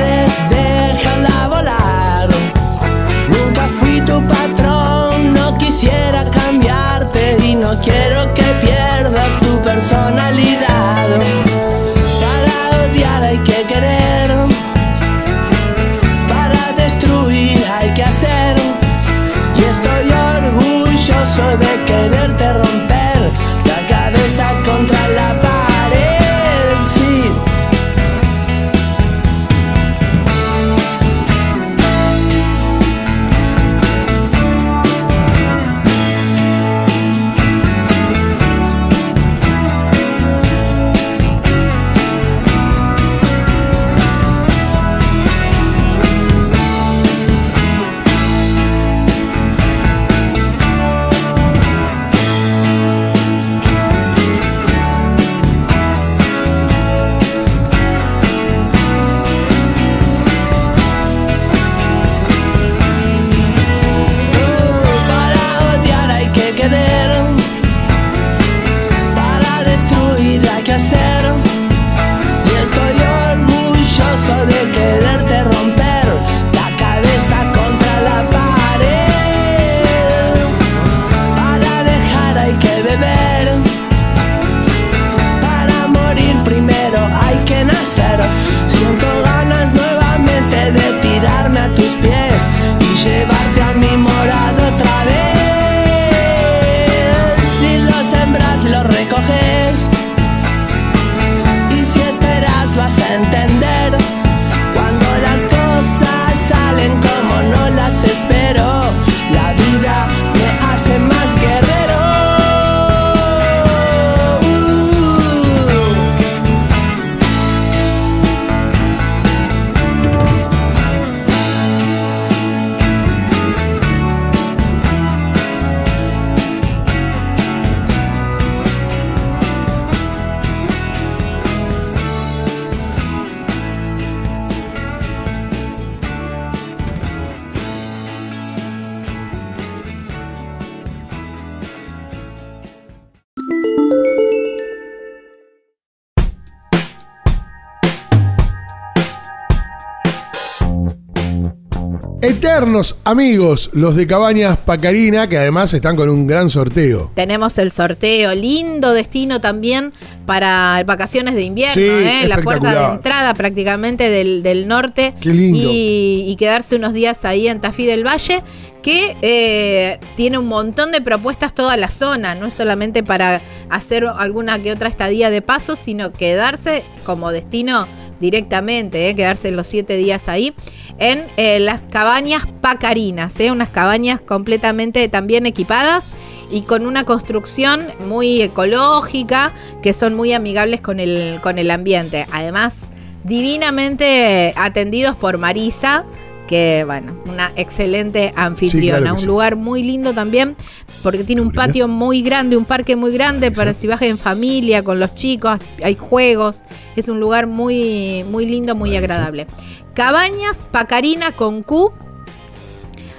Amigos, los de Cabañas Pacarina, que además están con un gran sorteo. Tenemos el sorteo, lindo destino también para vacaciones de invierno, Sí, ¿eh? la puerta de entrada prácticamente del, del norte. Qué lindo. Y, y quedarse unos días ahí en Tafí del Valle, que eh, tiene un montón de propuestas toda la zona, no es solamente para hacer alguna que otra estadía de paso, sino quedarse como destino directamente, ¿eh? quedarse los siete días ahí, en eh, las cabañas pacarinas, ¿eh? unas cabañas completamente también equipadas y con una construcción muy ecológica, que son muy amigables con el, con el ambiente. Además, divinamente atendidos por Marisa, que bueno, una excelente anfitriona, claro que un sí. lugar muy lindo también, porque tiene un patio muy grande, un parque muy grande para si vas en familia, con los chicos, hay juegos, es un lugar muy, muy lindo, muy agradable. Cabañas Pacarina con Q.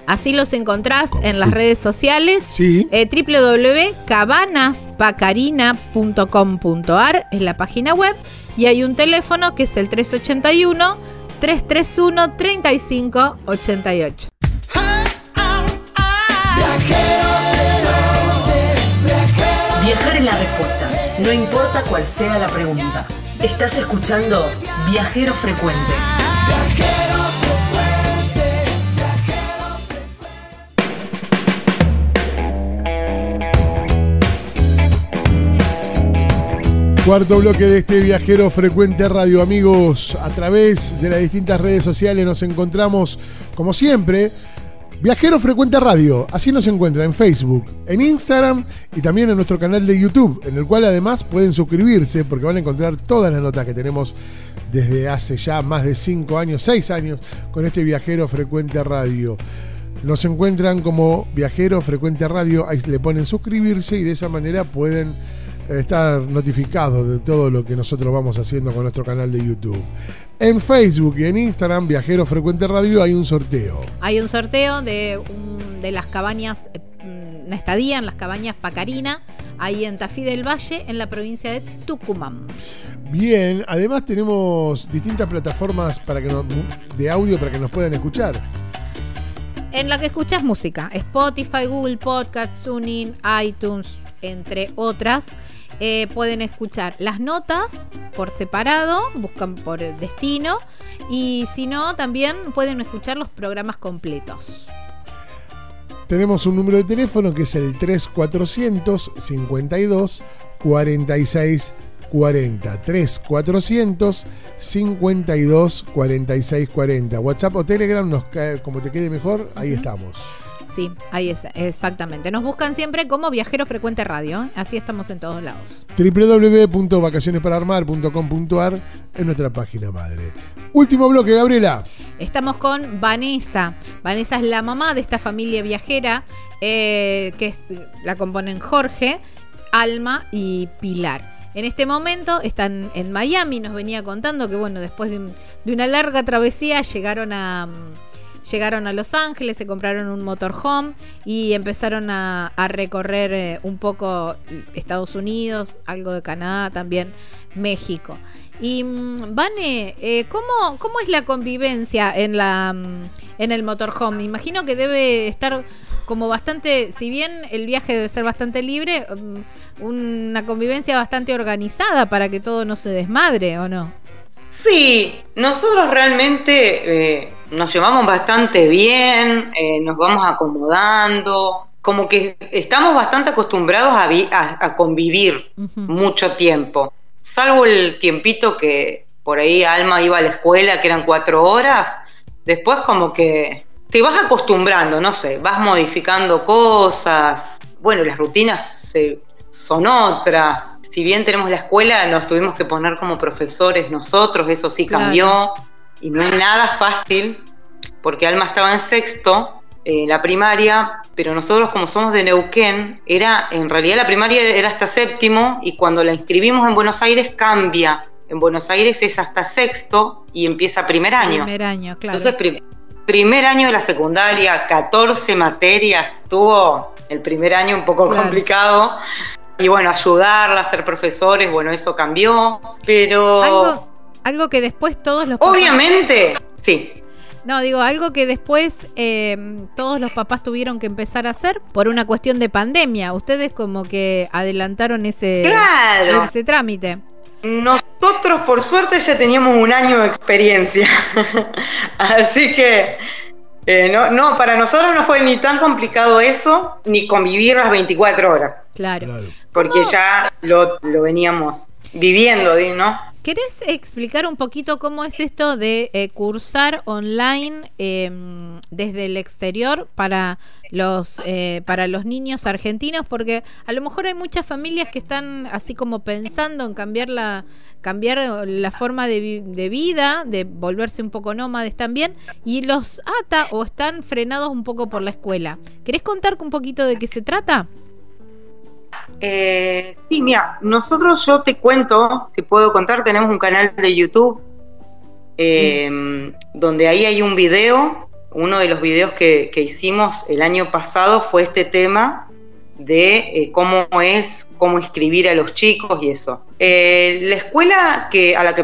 Así los encontrás en las redes sociales. Sí. Eh, www.cabanaspacarina.com.ar es la página web y hay un teléfono que es el 381 331 3588. Viajar es la respuesta, no importa cuál sea la pregunta. Estás escuchando Viajero Frecuente. Cuarto bloque de este viajero frecuente radio, amigos. A través de las distintas redes sociales nos encontramos, como siempre, Viajero Frecuente Radio. Así nos encuentra en Facebook, en Instagram y también en nuestro canal de YouTube, en el cual además pueden suscribirse porque van a encontrar todas las notas que tenemos desde hace ya más de 5 años, 6 años, con este Viajero Frecuente Radio. Nos encuentran como Viajero Frecuente Radio, ahí le ponen suscribirse y de esa manera pueden estar notificados de todo lo que nosotros vamos haciendo con nuestro canal de YouTube. En Facebook y en Instagram, Viajero Frecuente Radio, hay un sorteo. Hay un sorteo de, un- de las cabañas, eh, una estadía en las cabañas Pacarina, ahí en Tafí del Valle, en la provincia de Tucumán. Bien, además tenemos distintas plataformas para que nos- de audio para que nos puedan escuchar. En la que escuchas música, Spotify, Google Podcast, TuneIn, iTunes, entre otras. Eh, pueden escuchar las notas por separado, buscan por el destino y si no, también pueden escuchar los programas completos. Tenemos un número de teléfono que es el 3400 52 46 40. 3400 52 46 40. WhatsApp o Telegram, nos cae, como te quede mejor, ahí estamos. Sí, ahí es, exactamente. Nos buscan siempre como Viajero Frecuente Radio, ¿eh? así estamos en todos lados. www.vacacionespararmar.com.ar es nuestra página madre. Último bloque, Gabriela. Estamos con Vanessa. Vanessa es la mamá de esta familia viajera eh, que la componen Jorge, Alma y Pilar. En este momento están en Miami, nos venía contando que bueno, después de, un- de una larga travesía llegaron a, llegaron a Los Ángeles, se compraron un motorhome y empezaron a, recorrer eh, un poco Estados Unidos, algo de Canadá también, México. Y mm, Vane, eh, ¿cómo, ¿cómo es la convivencia en, la, mm, en el motorhome? Me imagino que debe estar como bastante, si bien el viaje debe ser bastante libre, mm, una convivencia bastante organizada para que todo no se desmadre, ¿o no? Sí, nosotros realmente eh, nos llevamos bastante bien, eh, nos vamos acomodando, como que estamos bastante acostumbrados a, vi- a- a convivir mucho tiempo, salvo el tiempito que por ahí Alma iba a la escuela, que eran cuatro horas, después como que te vas acostumbrando, no sé, vas modificando cosas, bueno, las rutinas se- son otras. Si bien tenemos la escuela, nos tuvimos que poner como profesores nosotros, eso sí Claro. cambió. Y no es nada fácil, porque Alma estaba en sexto, eh, la primaria, pero nosotros como somos de Neuquén, era, en realidad la primaria era hasta séptimo, y cuando la inscribimos en Buenos Aires cambia. En Buenos Aires es hasta sexto y empieza primer año. Primer año, claro. Entonces, prim- primer año de la secundaria, 14 materias, tuvo el primer año un poco Claro. complicado. Y bueno, ayudarla a ser profesores, bueno, eso cambió. Pero algo, algo que después todos los papás- obviamente, sí. No, digo, algo que después eh, todos los papás tuvieron que empezar a hacer por una cuestión de pandemia. Ustedes como que adelantaron ese, Claro. ese trámite. Nosotros, por suerte, ya teníamos un año de experiencia. Así que, eh, no, no, para nosotros no fue ni tan complicado eso, ni convivir las 24 horas. Claro. Porque ya lo, lo veníamos viviendo. ¿no? ¿Querés explicar un poquito cómo es esto de eh, cursar online eh, desde el exterior para los eh, para los niños argentinos? Porque a lo mejor hay muchas familias que están así como pensando en cambiar la cambiar la forma de, de vida, de volverse un poco nómades también, y los ata o están frenados un poco por la escuela. ¿Querés contar un poquito de qué se trata? Eh, sí, mira, nosotros yo te cuento, te puedo contar, tenemos un canal de YouTube eh, donde ahí hay un video, uno de los videos que, que hicimos el año pasado fue este tema de eh, cómo es, cómo inscribir a los chicos y eso. Eh, la escuela que a la que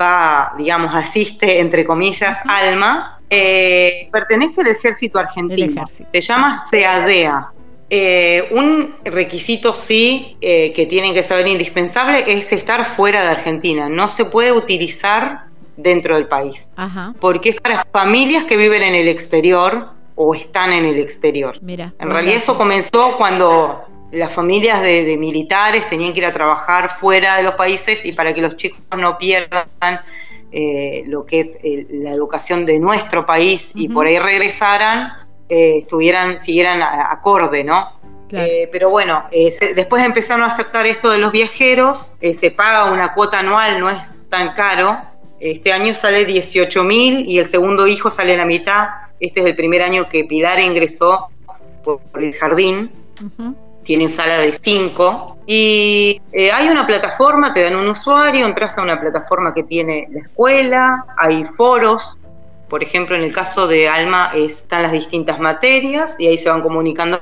va, digamos, asiste, entre comillas, Alma, eh, pertenece al ejército argentino. Se llama SEADEA. Eh, un requisito sí eh, que tienen que saber indispensable es estar fuera de Argentina. No se puede utilizar dentro del país. Ajá. Porque es para familias que viven en el exterior o están en el exterior. Mira. En realidad eso comenzó cuando las familias de, de militares tenían que ir a trabajar fuera de los países y para que los chicos no pierdan eh, lo que es el- la educación de nuestro país y por ahí regresaran, eh, estuvieran, siguieran a- acorde, ¿no? Claro. Eh, pero bueno, eh, se- después empezaron a aceptar esto de los viajeros, eh, se paga una cuota anual, no es tan caro. Este año sale 18 mil y el segundo hijo sale la mitad. Este es el primer año que Pilar ingresó por, por el jardín. Ujú. Tienen sala de 5. Y eh, hay una plataforma, te dan un usuario, entras a una plataforma que tiene la escuela, hay foros. Por ejemplo, en el caso de Alma están las distintas materias y ahí se van comunicando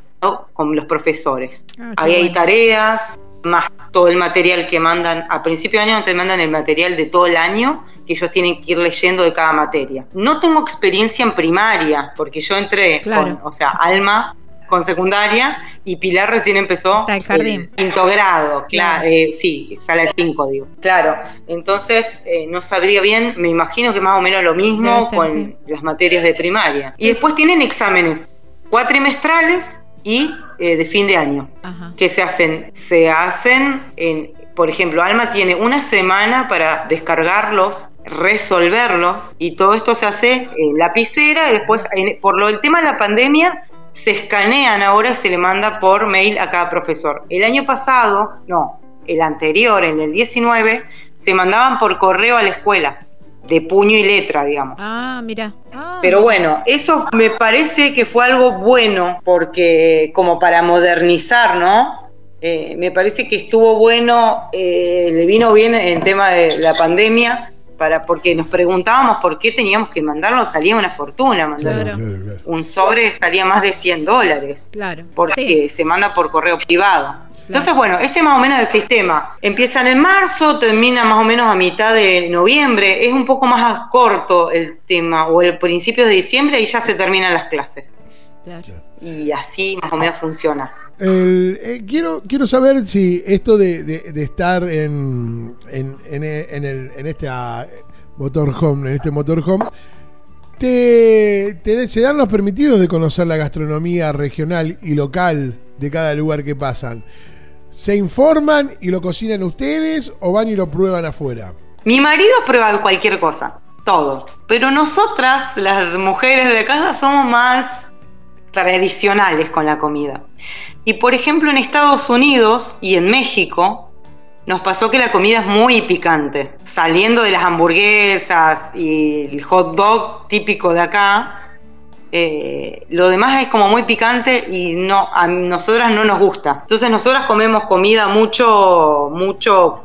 con los profesores. Ah, Ahí hay bueno. tareas, más todo el material que mandan. A principio de año te mandan el material de todo el año que ellos tienen que ir leyendo de cada materia. No tengo experiencia en primaria, porque yo entré Claro. con, o sea, Alma con secundaria y Pilar recién empezó Está el jardín. quinto grado, claro, eh, sí, sala de 5 digo. Claro, entonces eh, no sabría bien, me imagino que más o menos lo mismo ser, con las materias de primaria. Y después tienen exámenes cuatrimestrales y eh, de fin de año Ajá. que se hacen, se hacen en, por ejemplo, Alma tiene una semana para descargarlos, resolverlos y todo esto se hace en lapicera y después por lo del tema de la pandemia se escanean ahora y se le manda por mail a cada profesor. El año pasado, no, el anterior, en el 19, se mandaban por correo a la escuela, de puño y letra, digamos. Ah, mira. Ah, Pero bueno, eso me parece que fue algo bueno, porque como para modernizar, ¿no? Eh, me parece que estuvo bueno, eh, le vino bien en tema de la pandemia, para porque nos preguntábamos por qué teníamos que mandarlo, salía una fortuna mandar. Claro. claro, claro. Un sobre salía más de 100 dólares, Claro. porque Sí. se manda por correo privado. Entonces, bueno, ese más o menos el sistema. Empiezan en marzo, termina más o menos a mitad de noviembre. Es un poco más corto el tema, o el principio de diciembre y ya se terminan las clases. Claro. Y así más o menos funciona. Eh, quiero, quiero saber si esto de, estar en, en, en, en el, en este ah, motorhome, en este motorhome, te, te- se dan los permitidos de conocer la gastronomía regional y local de cada lugar que pasan. ¿Se informan y lo cocinan ustedes o van y lo prueban afuera? Mi marido prueba cualquier cosa, todo. Pero nosotras, las mujeres de casa, somos más tradicionales con la comida. Y por ejemplo, en Estados Unidos y en México, nos pasó que la comida es muy picante. Saliendo de las hamburguesas y el hot dog típico de acá, eh, lo demás es como muy picante y no a nosotras no nos gusta. Entonces nosotras comemos comida mucho, mucho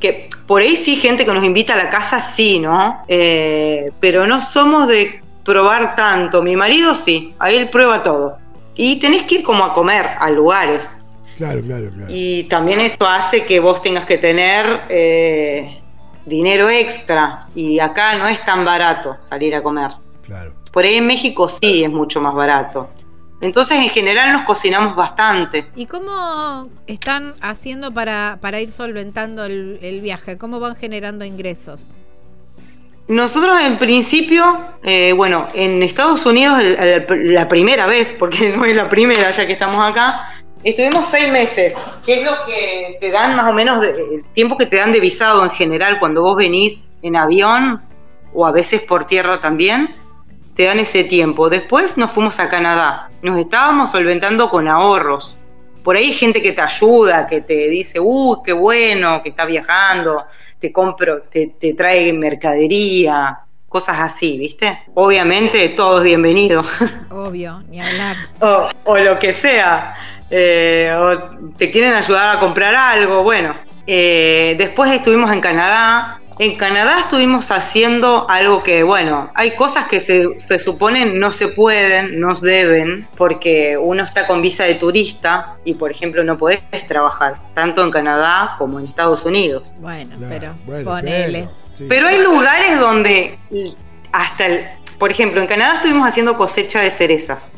que por ahí sí gente que nos invita a la casa sí, ¿no? Eh, pero no somos de probar tanto. Mi marido sí, a él prueba todo. Y tenés que ir como a comer a lugares. Claro, claro, claro. Y también eso hace que vos tengas que tener eh, dinero extra. Y acá no es tan barato salir a comer. claro. Por ahí en México sí es mucho más barato. Entonces en general nos cocinamos bastante. ¿Y cómo están haciendo para, para ir solventando el, el viaje? ¿Cómo van generando ingresos? Nosotros en principio, eh, bueno, en Estados Unidos la primera vez, porque no es la primera ya que estamos acá, estuvimos seis meses, que es lo que te dan más o menos de- el tiempo que te dan de visado en general cuando vos venís en avión o a veces por tierra también, te dan ese tiempo. Después nos fuimos a Canadá, nos estábamos solventando con ahorros. Por ahí hay gente que te ayuda, que te dice, uh, qué bueno, que está viajando, te compro, te, te trae mercadería, cosas así, ¿viste? Obviamente todo es bienvenido, Obvio, ni hablar. o, o lo que sea, eh, o te quieren ayudar a comprar algo, bueno. Eh, después estuvimos en Canadá. En Canadá estuvimos haciendo algo que, bueno, hay cosas que se, se suponen no se pueden, no se deben, porque uno está con visa de turista y, por ejemplo, no podés trabajar, tanto en Canadá como en Estados Unidos. Bueno, Claro, pero bueno, ponele. pero, sí. Pero hay lugares donde hasta el, por ejemplo, en Canadá estuvimos haciendo cosecha de cerezas.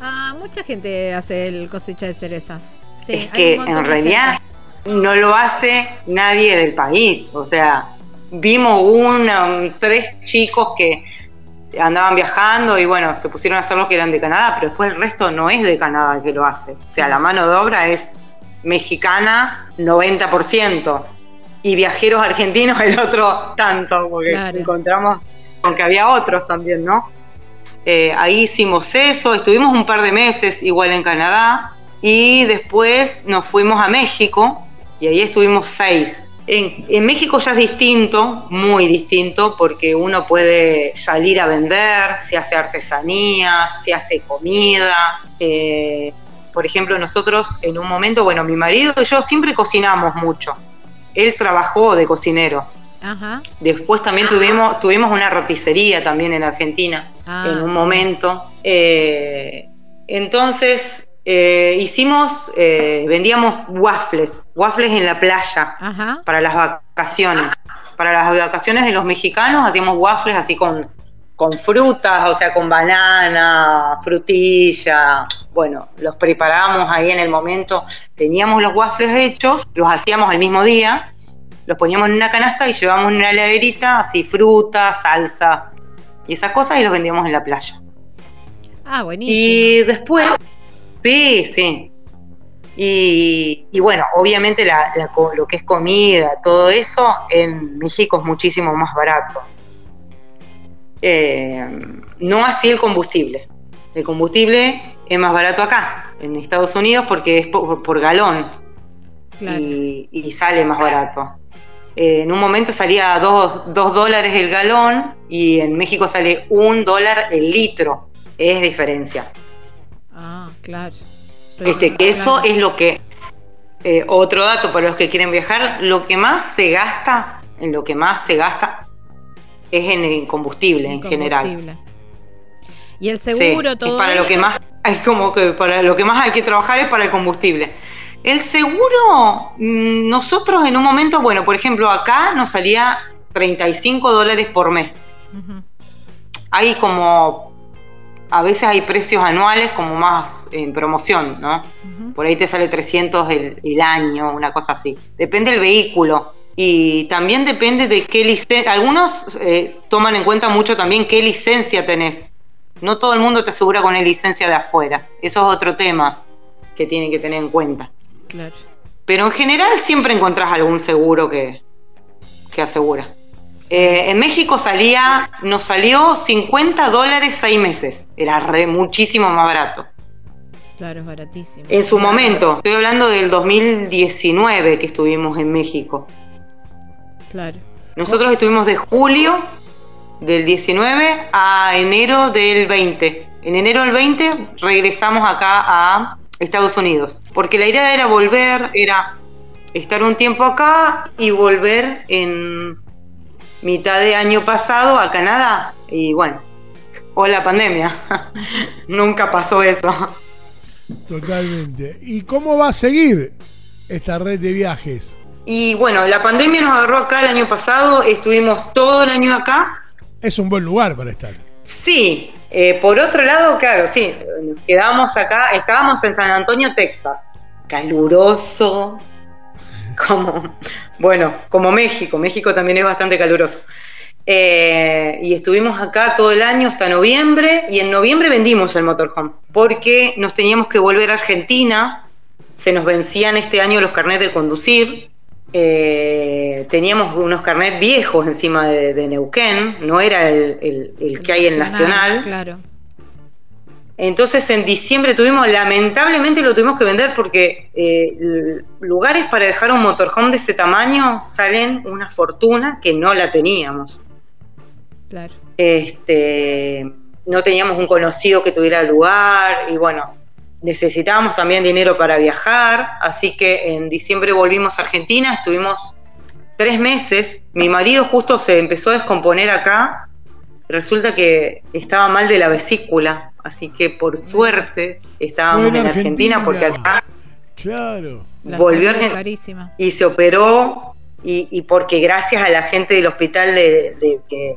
Ah, mucha gente hace el cosecha de cerezas. Sí, es hay que en realidad no lo hace nadie del país. O sea, vimos una, tres chicos que andaban viajando y bueno, se pusieron a hacer lo que eran de Canadá, pero después el resto no es de Canadá el que lo hace. O sea, la mano de obra es mexicana 90% y viajeros argentinos el otro tanto, porque Claro. encontramos con que había otros también, ¿no? Eh, ahí hicimos eso, estuvimos un par de meses igual en Canadá y después nos fuimos a México y ahí estuvimos seis. En, en México ya es distinto, muy distinto, porque uno puede salir a vender, se hace artesanía, se hace comida. eh, por ejemplo, nosotros en un momento, bueno, mi marido y yo siempre cocinamos mucho. Él trabajó de cocinero. Ajá. Después también tuvimos, tuvimos una roticería también en Argentina Ah, en un momento. Eh, entonces eh, hicimos, eh, vendíamos waffles, waffles en la playa Ajá. para las vacaciones. Para las vacaciones de los mexicanos hacíamos waffles así con, con frutas, o sea, con banana, frutilla. Bueno, los preparábamos ahí en el momento. Teníamos los waffles hechos, los hacíamos el mismo día, los poníamos en una canasta y llevábamos en una heladerita así frutas, salsas y esas cosas y los vendíamos en la playa. Ah, buenísimo. Y después, sí, sí. Y, y bueno, obviamente la- la co- lo que es comida, todo eso, en México es muchísimo más barato. Eh, no así el combustible. El combustible es más barato acá, en Estados Unidos, porque es por, por galón Claro. y, y sale más barato. Eh, en un momento salía 2 dólares el galón y en México sale un dólar el litro. Es diferencia. Ah, claro. Este, que eso Claro. es lo que, eh, otro dato para los que quieren viajar, lo que más se gasta, en lo que más se gasta es en el combustible en general. Y el Sí, seguro, es todo para lo que más hay como que para lo que más hay que trabajar es para el combustible. El seguro, mm, nosotros en un momento, bueno, por ejemplo, acá nos salía 35 dólares por mes. Ujú. Hay como, a veces hay precios anuales como más en promoción, ¿no? Por ahí te sale 300 el, el año, una cosa así. Depende del vehículo. Y también depende de qué licencia. Algunos eh, toman en cuenta mucho también qué licencia tenés. No todo el mundo te asegura con la licencia de afuera. Eso es otro tema que tienen que tener en cuenta. Claro. Pero en general siempre encontrás algún seguro que, que asegura. Eh, en México salía, nos salió 50 dólares seis meses. Era re- muchísimo más barato. Claro, es baratísimo. En su momento, estoy hablando del 2019 que estuvimos en México. Claro. Nosotros estuvimos de julio del 19 a enero del 20. En enero del 20 regresamos acá a Estados Unidos. Porque la idea era volver, era estar un tiempo acá y volver en mitad de año pasado a Canadá. Y bueno, o la pandemia. Nunca pasó eso. Totalmente. ¿Y cómo va a seguir esta red de viajes? Y bueno, la pandemia nos agarró acá el año pasado, estuvimos todo el año acá. Es un buen lugar para estar. Sí, eh, por otro lado, claro, sí, nos quedamos acá, estábamos en San Antonio, Texas. Caluroso, como, bueno, como México, México también es bastante caluroso. Eh, y estuvimos acá todo el año hasta noviembre y en noviembre vendimos el motorhome porque nos teníamos que volver a Argentina, se nos vencían este año los carnets de conducir, eh, teníamos unos carnets viejos encima de, de Neuquén, no era el, el- el que hay en Nacional. Claro. Entonces en diciembre tuvimos, lamentablemente lo tuvimos que vender porque eh, lugares para dejar un motorhome de ese tamaño salen una fortuna que no la teníamos. Claro. Este, no teníamos un conocido que tuviera lugar y bueno, necesitábamos también dinero para viajar, así que en diciembre volvimos a Argentina, estuvimos tres meses, mi marido justo se empezó a descomponer acá, resulta que estaba mal de la vesícula, así que por suerte estábamos en en Argentina, porque acá Claro. La Volvió carísima. y se operó y, y porque gracias a la gente del hospital de, de- de-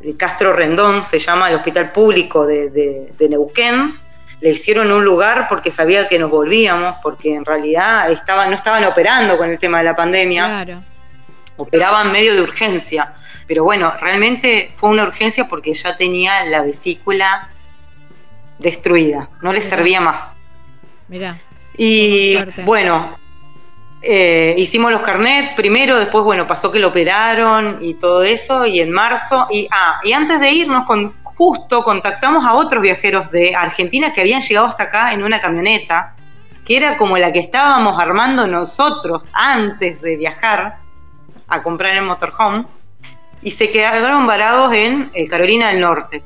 de Castro Rendón, se llama el hospital público de, de- de Neuquén, le hicieron un lugar porque sabía que nos volvíamos, porque en realidad estaban, no estaban operando con el tema de la pandemia. Claro. Operaban medio de urgencia. Pero bueno, realmente fue una urgencia porque ya tenía la vesícula destruida, no le servía más. Mirá. Y bueno, eh, hicimos los carnets primero, después bueno, pasó que lo operaron y todo eso, y en marzo, y, ah, y antes de irnos, con, justo contactamos a otros viajeros de Argentina que habían llegado hasta acá en una camioneta, que era como la que estábamos armando nosotros antes de viajar a comprar el motorhome, y se quedaron varados en eh, Carolina del Norte.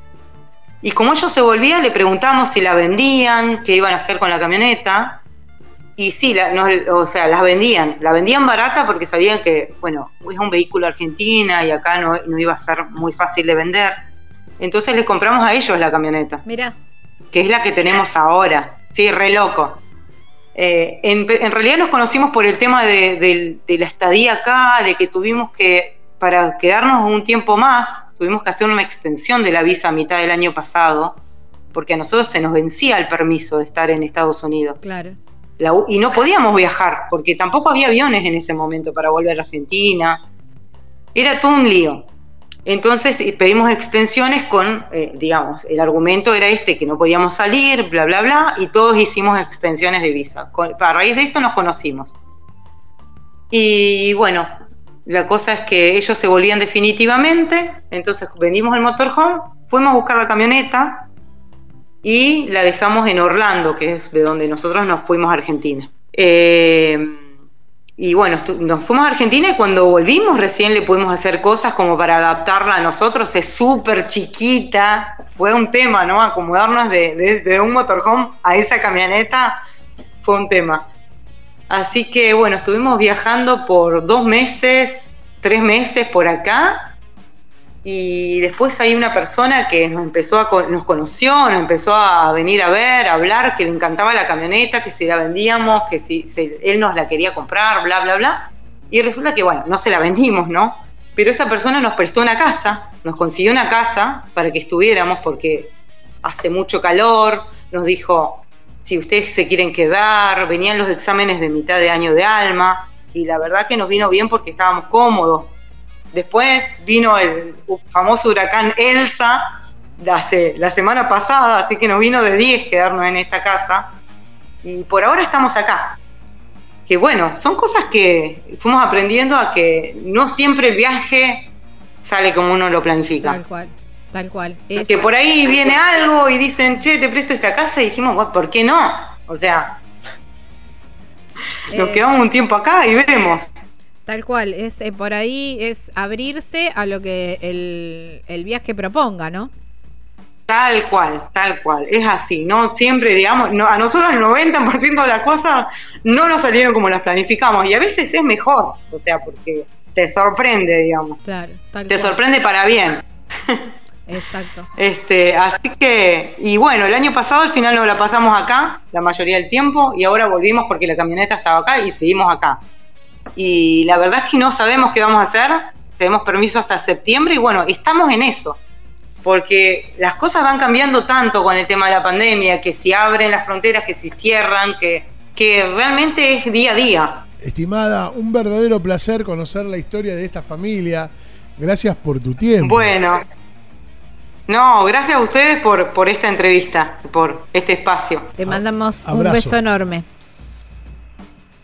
Y como ellos se volvían, le preguntamos si la vendían, qué iban a hacer con la camioneta. Y sí, la- no, o sea, las vendían. La vendían barata porque sabían que, bueno, es un vehículo argentina y acá no, no iba a ser muy fácil de vender. Entonces les compramos a ellos la camioneta, Mirá. que es la que tenemos ahora. Sí, re loco. Eh, en, en realidad nos conocimos por el tema de la estadía acá, de que tuvimos que, para quedarnos un tiempo más, tuvimos que hacer una extensión de la visa a mitad del año pasado, porque a nosotros se nos vencía el permiso de estar en Estados Unidos. Claro. La y no podíamos viajar, porque tampoco había aviones en ese momento para volver a Argentina. Era todo un lío. Entonces eh, pedimos extensiones con, eh, digamos, el argumento era este, que no podíamos salir, bla, bla, bla, y todos hicimos extensiones de visa. Con- a raíz de esto nos conocimos. Y bueno, la cosa es que ellos se volvían definitivamente, entonces vendimos el motorhome, fuimos a buscar la camioneta y la dejamos en Orlando, que es de donde nosotros nos fuimos a Argentina. Eh, y bueno, nos fuimos a Argentina y cuando volvimos recién le pudimos hacer cosas como para adaptarla a nosotros. Es súper chiquita. Fue un tema, ¿no? Acomodarnos de un motorhome a esa camioneta fue un tema. Así que bueno, estuvimos viajando por dos meses, tres meses por acá. Y después hay una persona que nos empezó a nos conoció, nos empezó a venir a ver, a hablar, que le encantaba la camioneta, que si la vendíamos, que si él nos la quería comprar, bla, bla, bla. Y resulta que, bueno, no se la vendimos, ¿no? Pero esta persona nos prestó una casa, nos consiguió una casa para que estuviéramos porque hace mucho calor, nos dijo, si ustedes se quieren quedar, venían los exámenes de mitad de año de alma, y la verdad que nos vino bien porque estábamos cómodos. Después vino el famoso huracán Elsa la semana pasada, así que nos vino de 10 quedarnos en esta casa. Y por ahora estamos acá. Que bueno, son cosas que fuimos aprendiendo a que no siempre el viaje sale como uno lo planifica. Tal cual. Tal cual. Es- Que por ahí viene algo y dicen, che, te presto esta casa, y dijimos, "Bueno, ¿por qué no? O sea, nos Eh, quedamos un tiempo acá y vemos. Tal cual, es eh, por ahí es abrirse a lo que el, el viaje proponga, ¿no? Tal cual, tal cual, es así, ¿no? Siempre, digamos, no, a nosotros el 90% de las cosas no nos salieron como las planificamos y a veces es mejor, o sea, porque te sorprende, digamos, Claro, tal te cual. sorprende para bien. Exacto. Este, así que, y bueno, el año pasado al final nos la pasamos acá, la mayoría del tiempo, y ahora volvimos porque la camioneta estaba acá y seguimos acá. Y la verdad es que no sabemos qué vamos a hacer, tenemos permiso hasta septiembre y bueno, estamos en eso, porque las cosas van cambiando tanto con el tema de la pandemia, que si abren las fronteras, que si cierran, que, que realmente es día a día. Estimada, un verdadero placer conocer la historia de esta familia. Gracias por tu tiempo. Bueno, no, gracias a ustedes por, por esta entrevista, por este espacio. Te mandamos un beso enorme.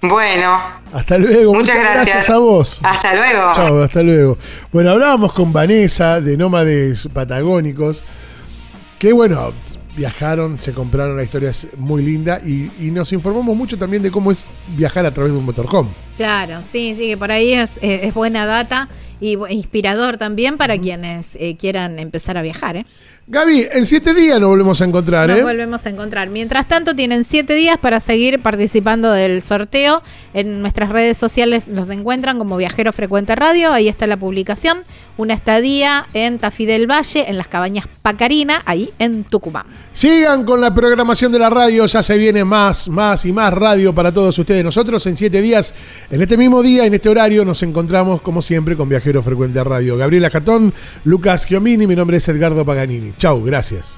Bueno, Hasta luego. Muchas gracias. a vos. hasta luego. Chao, hasta luego. Bueno, hablábamos con Vanessa de Nómades Patagónicos, que bueno, viajaron, se compraron, la historia es muy linda y, y nos informamos mucho también de cómo es viajar a través de un motorhome. Claro, sí, sí, que por ahí es, eh, es buena data y inspirador también para quienes eh, quieran empezar a viajar. ¿eh? Gaby, en siete días nos volvemos a encontrar, Nos ¿eh? volvemos a encontrar. Mientras tanto, tienen siete días para seguir participando del sorteo. En nuestras redes sociales los encuentran como Viajero Frecuente Radio. Ahí está la publicación. Una estadía en Tafí del Valle, en las cabañas Pacarina, ahí en Tucumán. Sigan con la programación de la radio, ya se viene más, más y más radio para todos ustedes. Nosotros en siete días, en este mismo día, en este horario, nos encontramos como siempre con Viajero Frecuente Radio. Gabriela Catón, Lucas Giomini, mi nombre es Edgardo Paganini. Chau, gracias.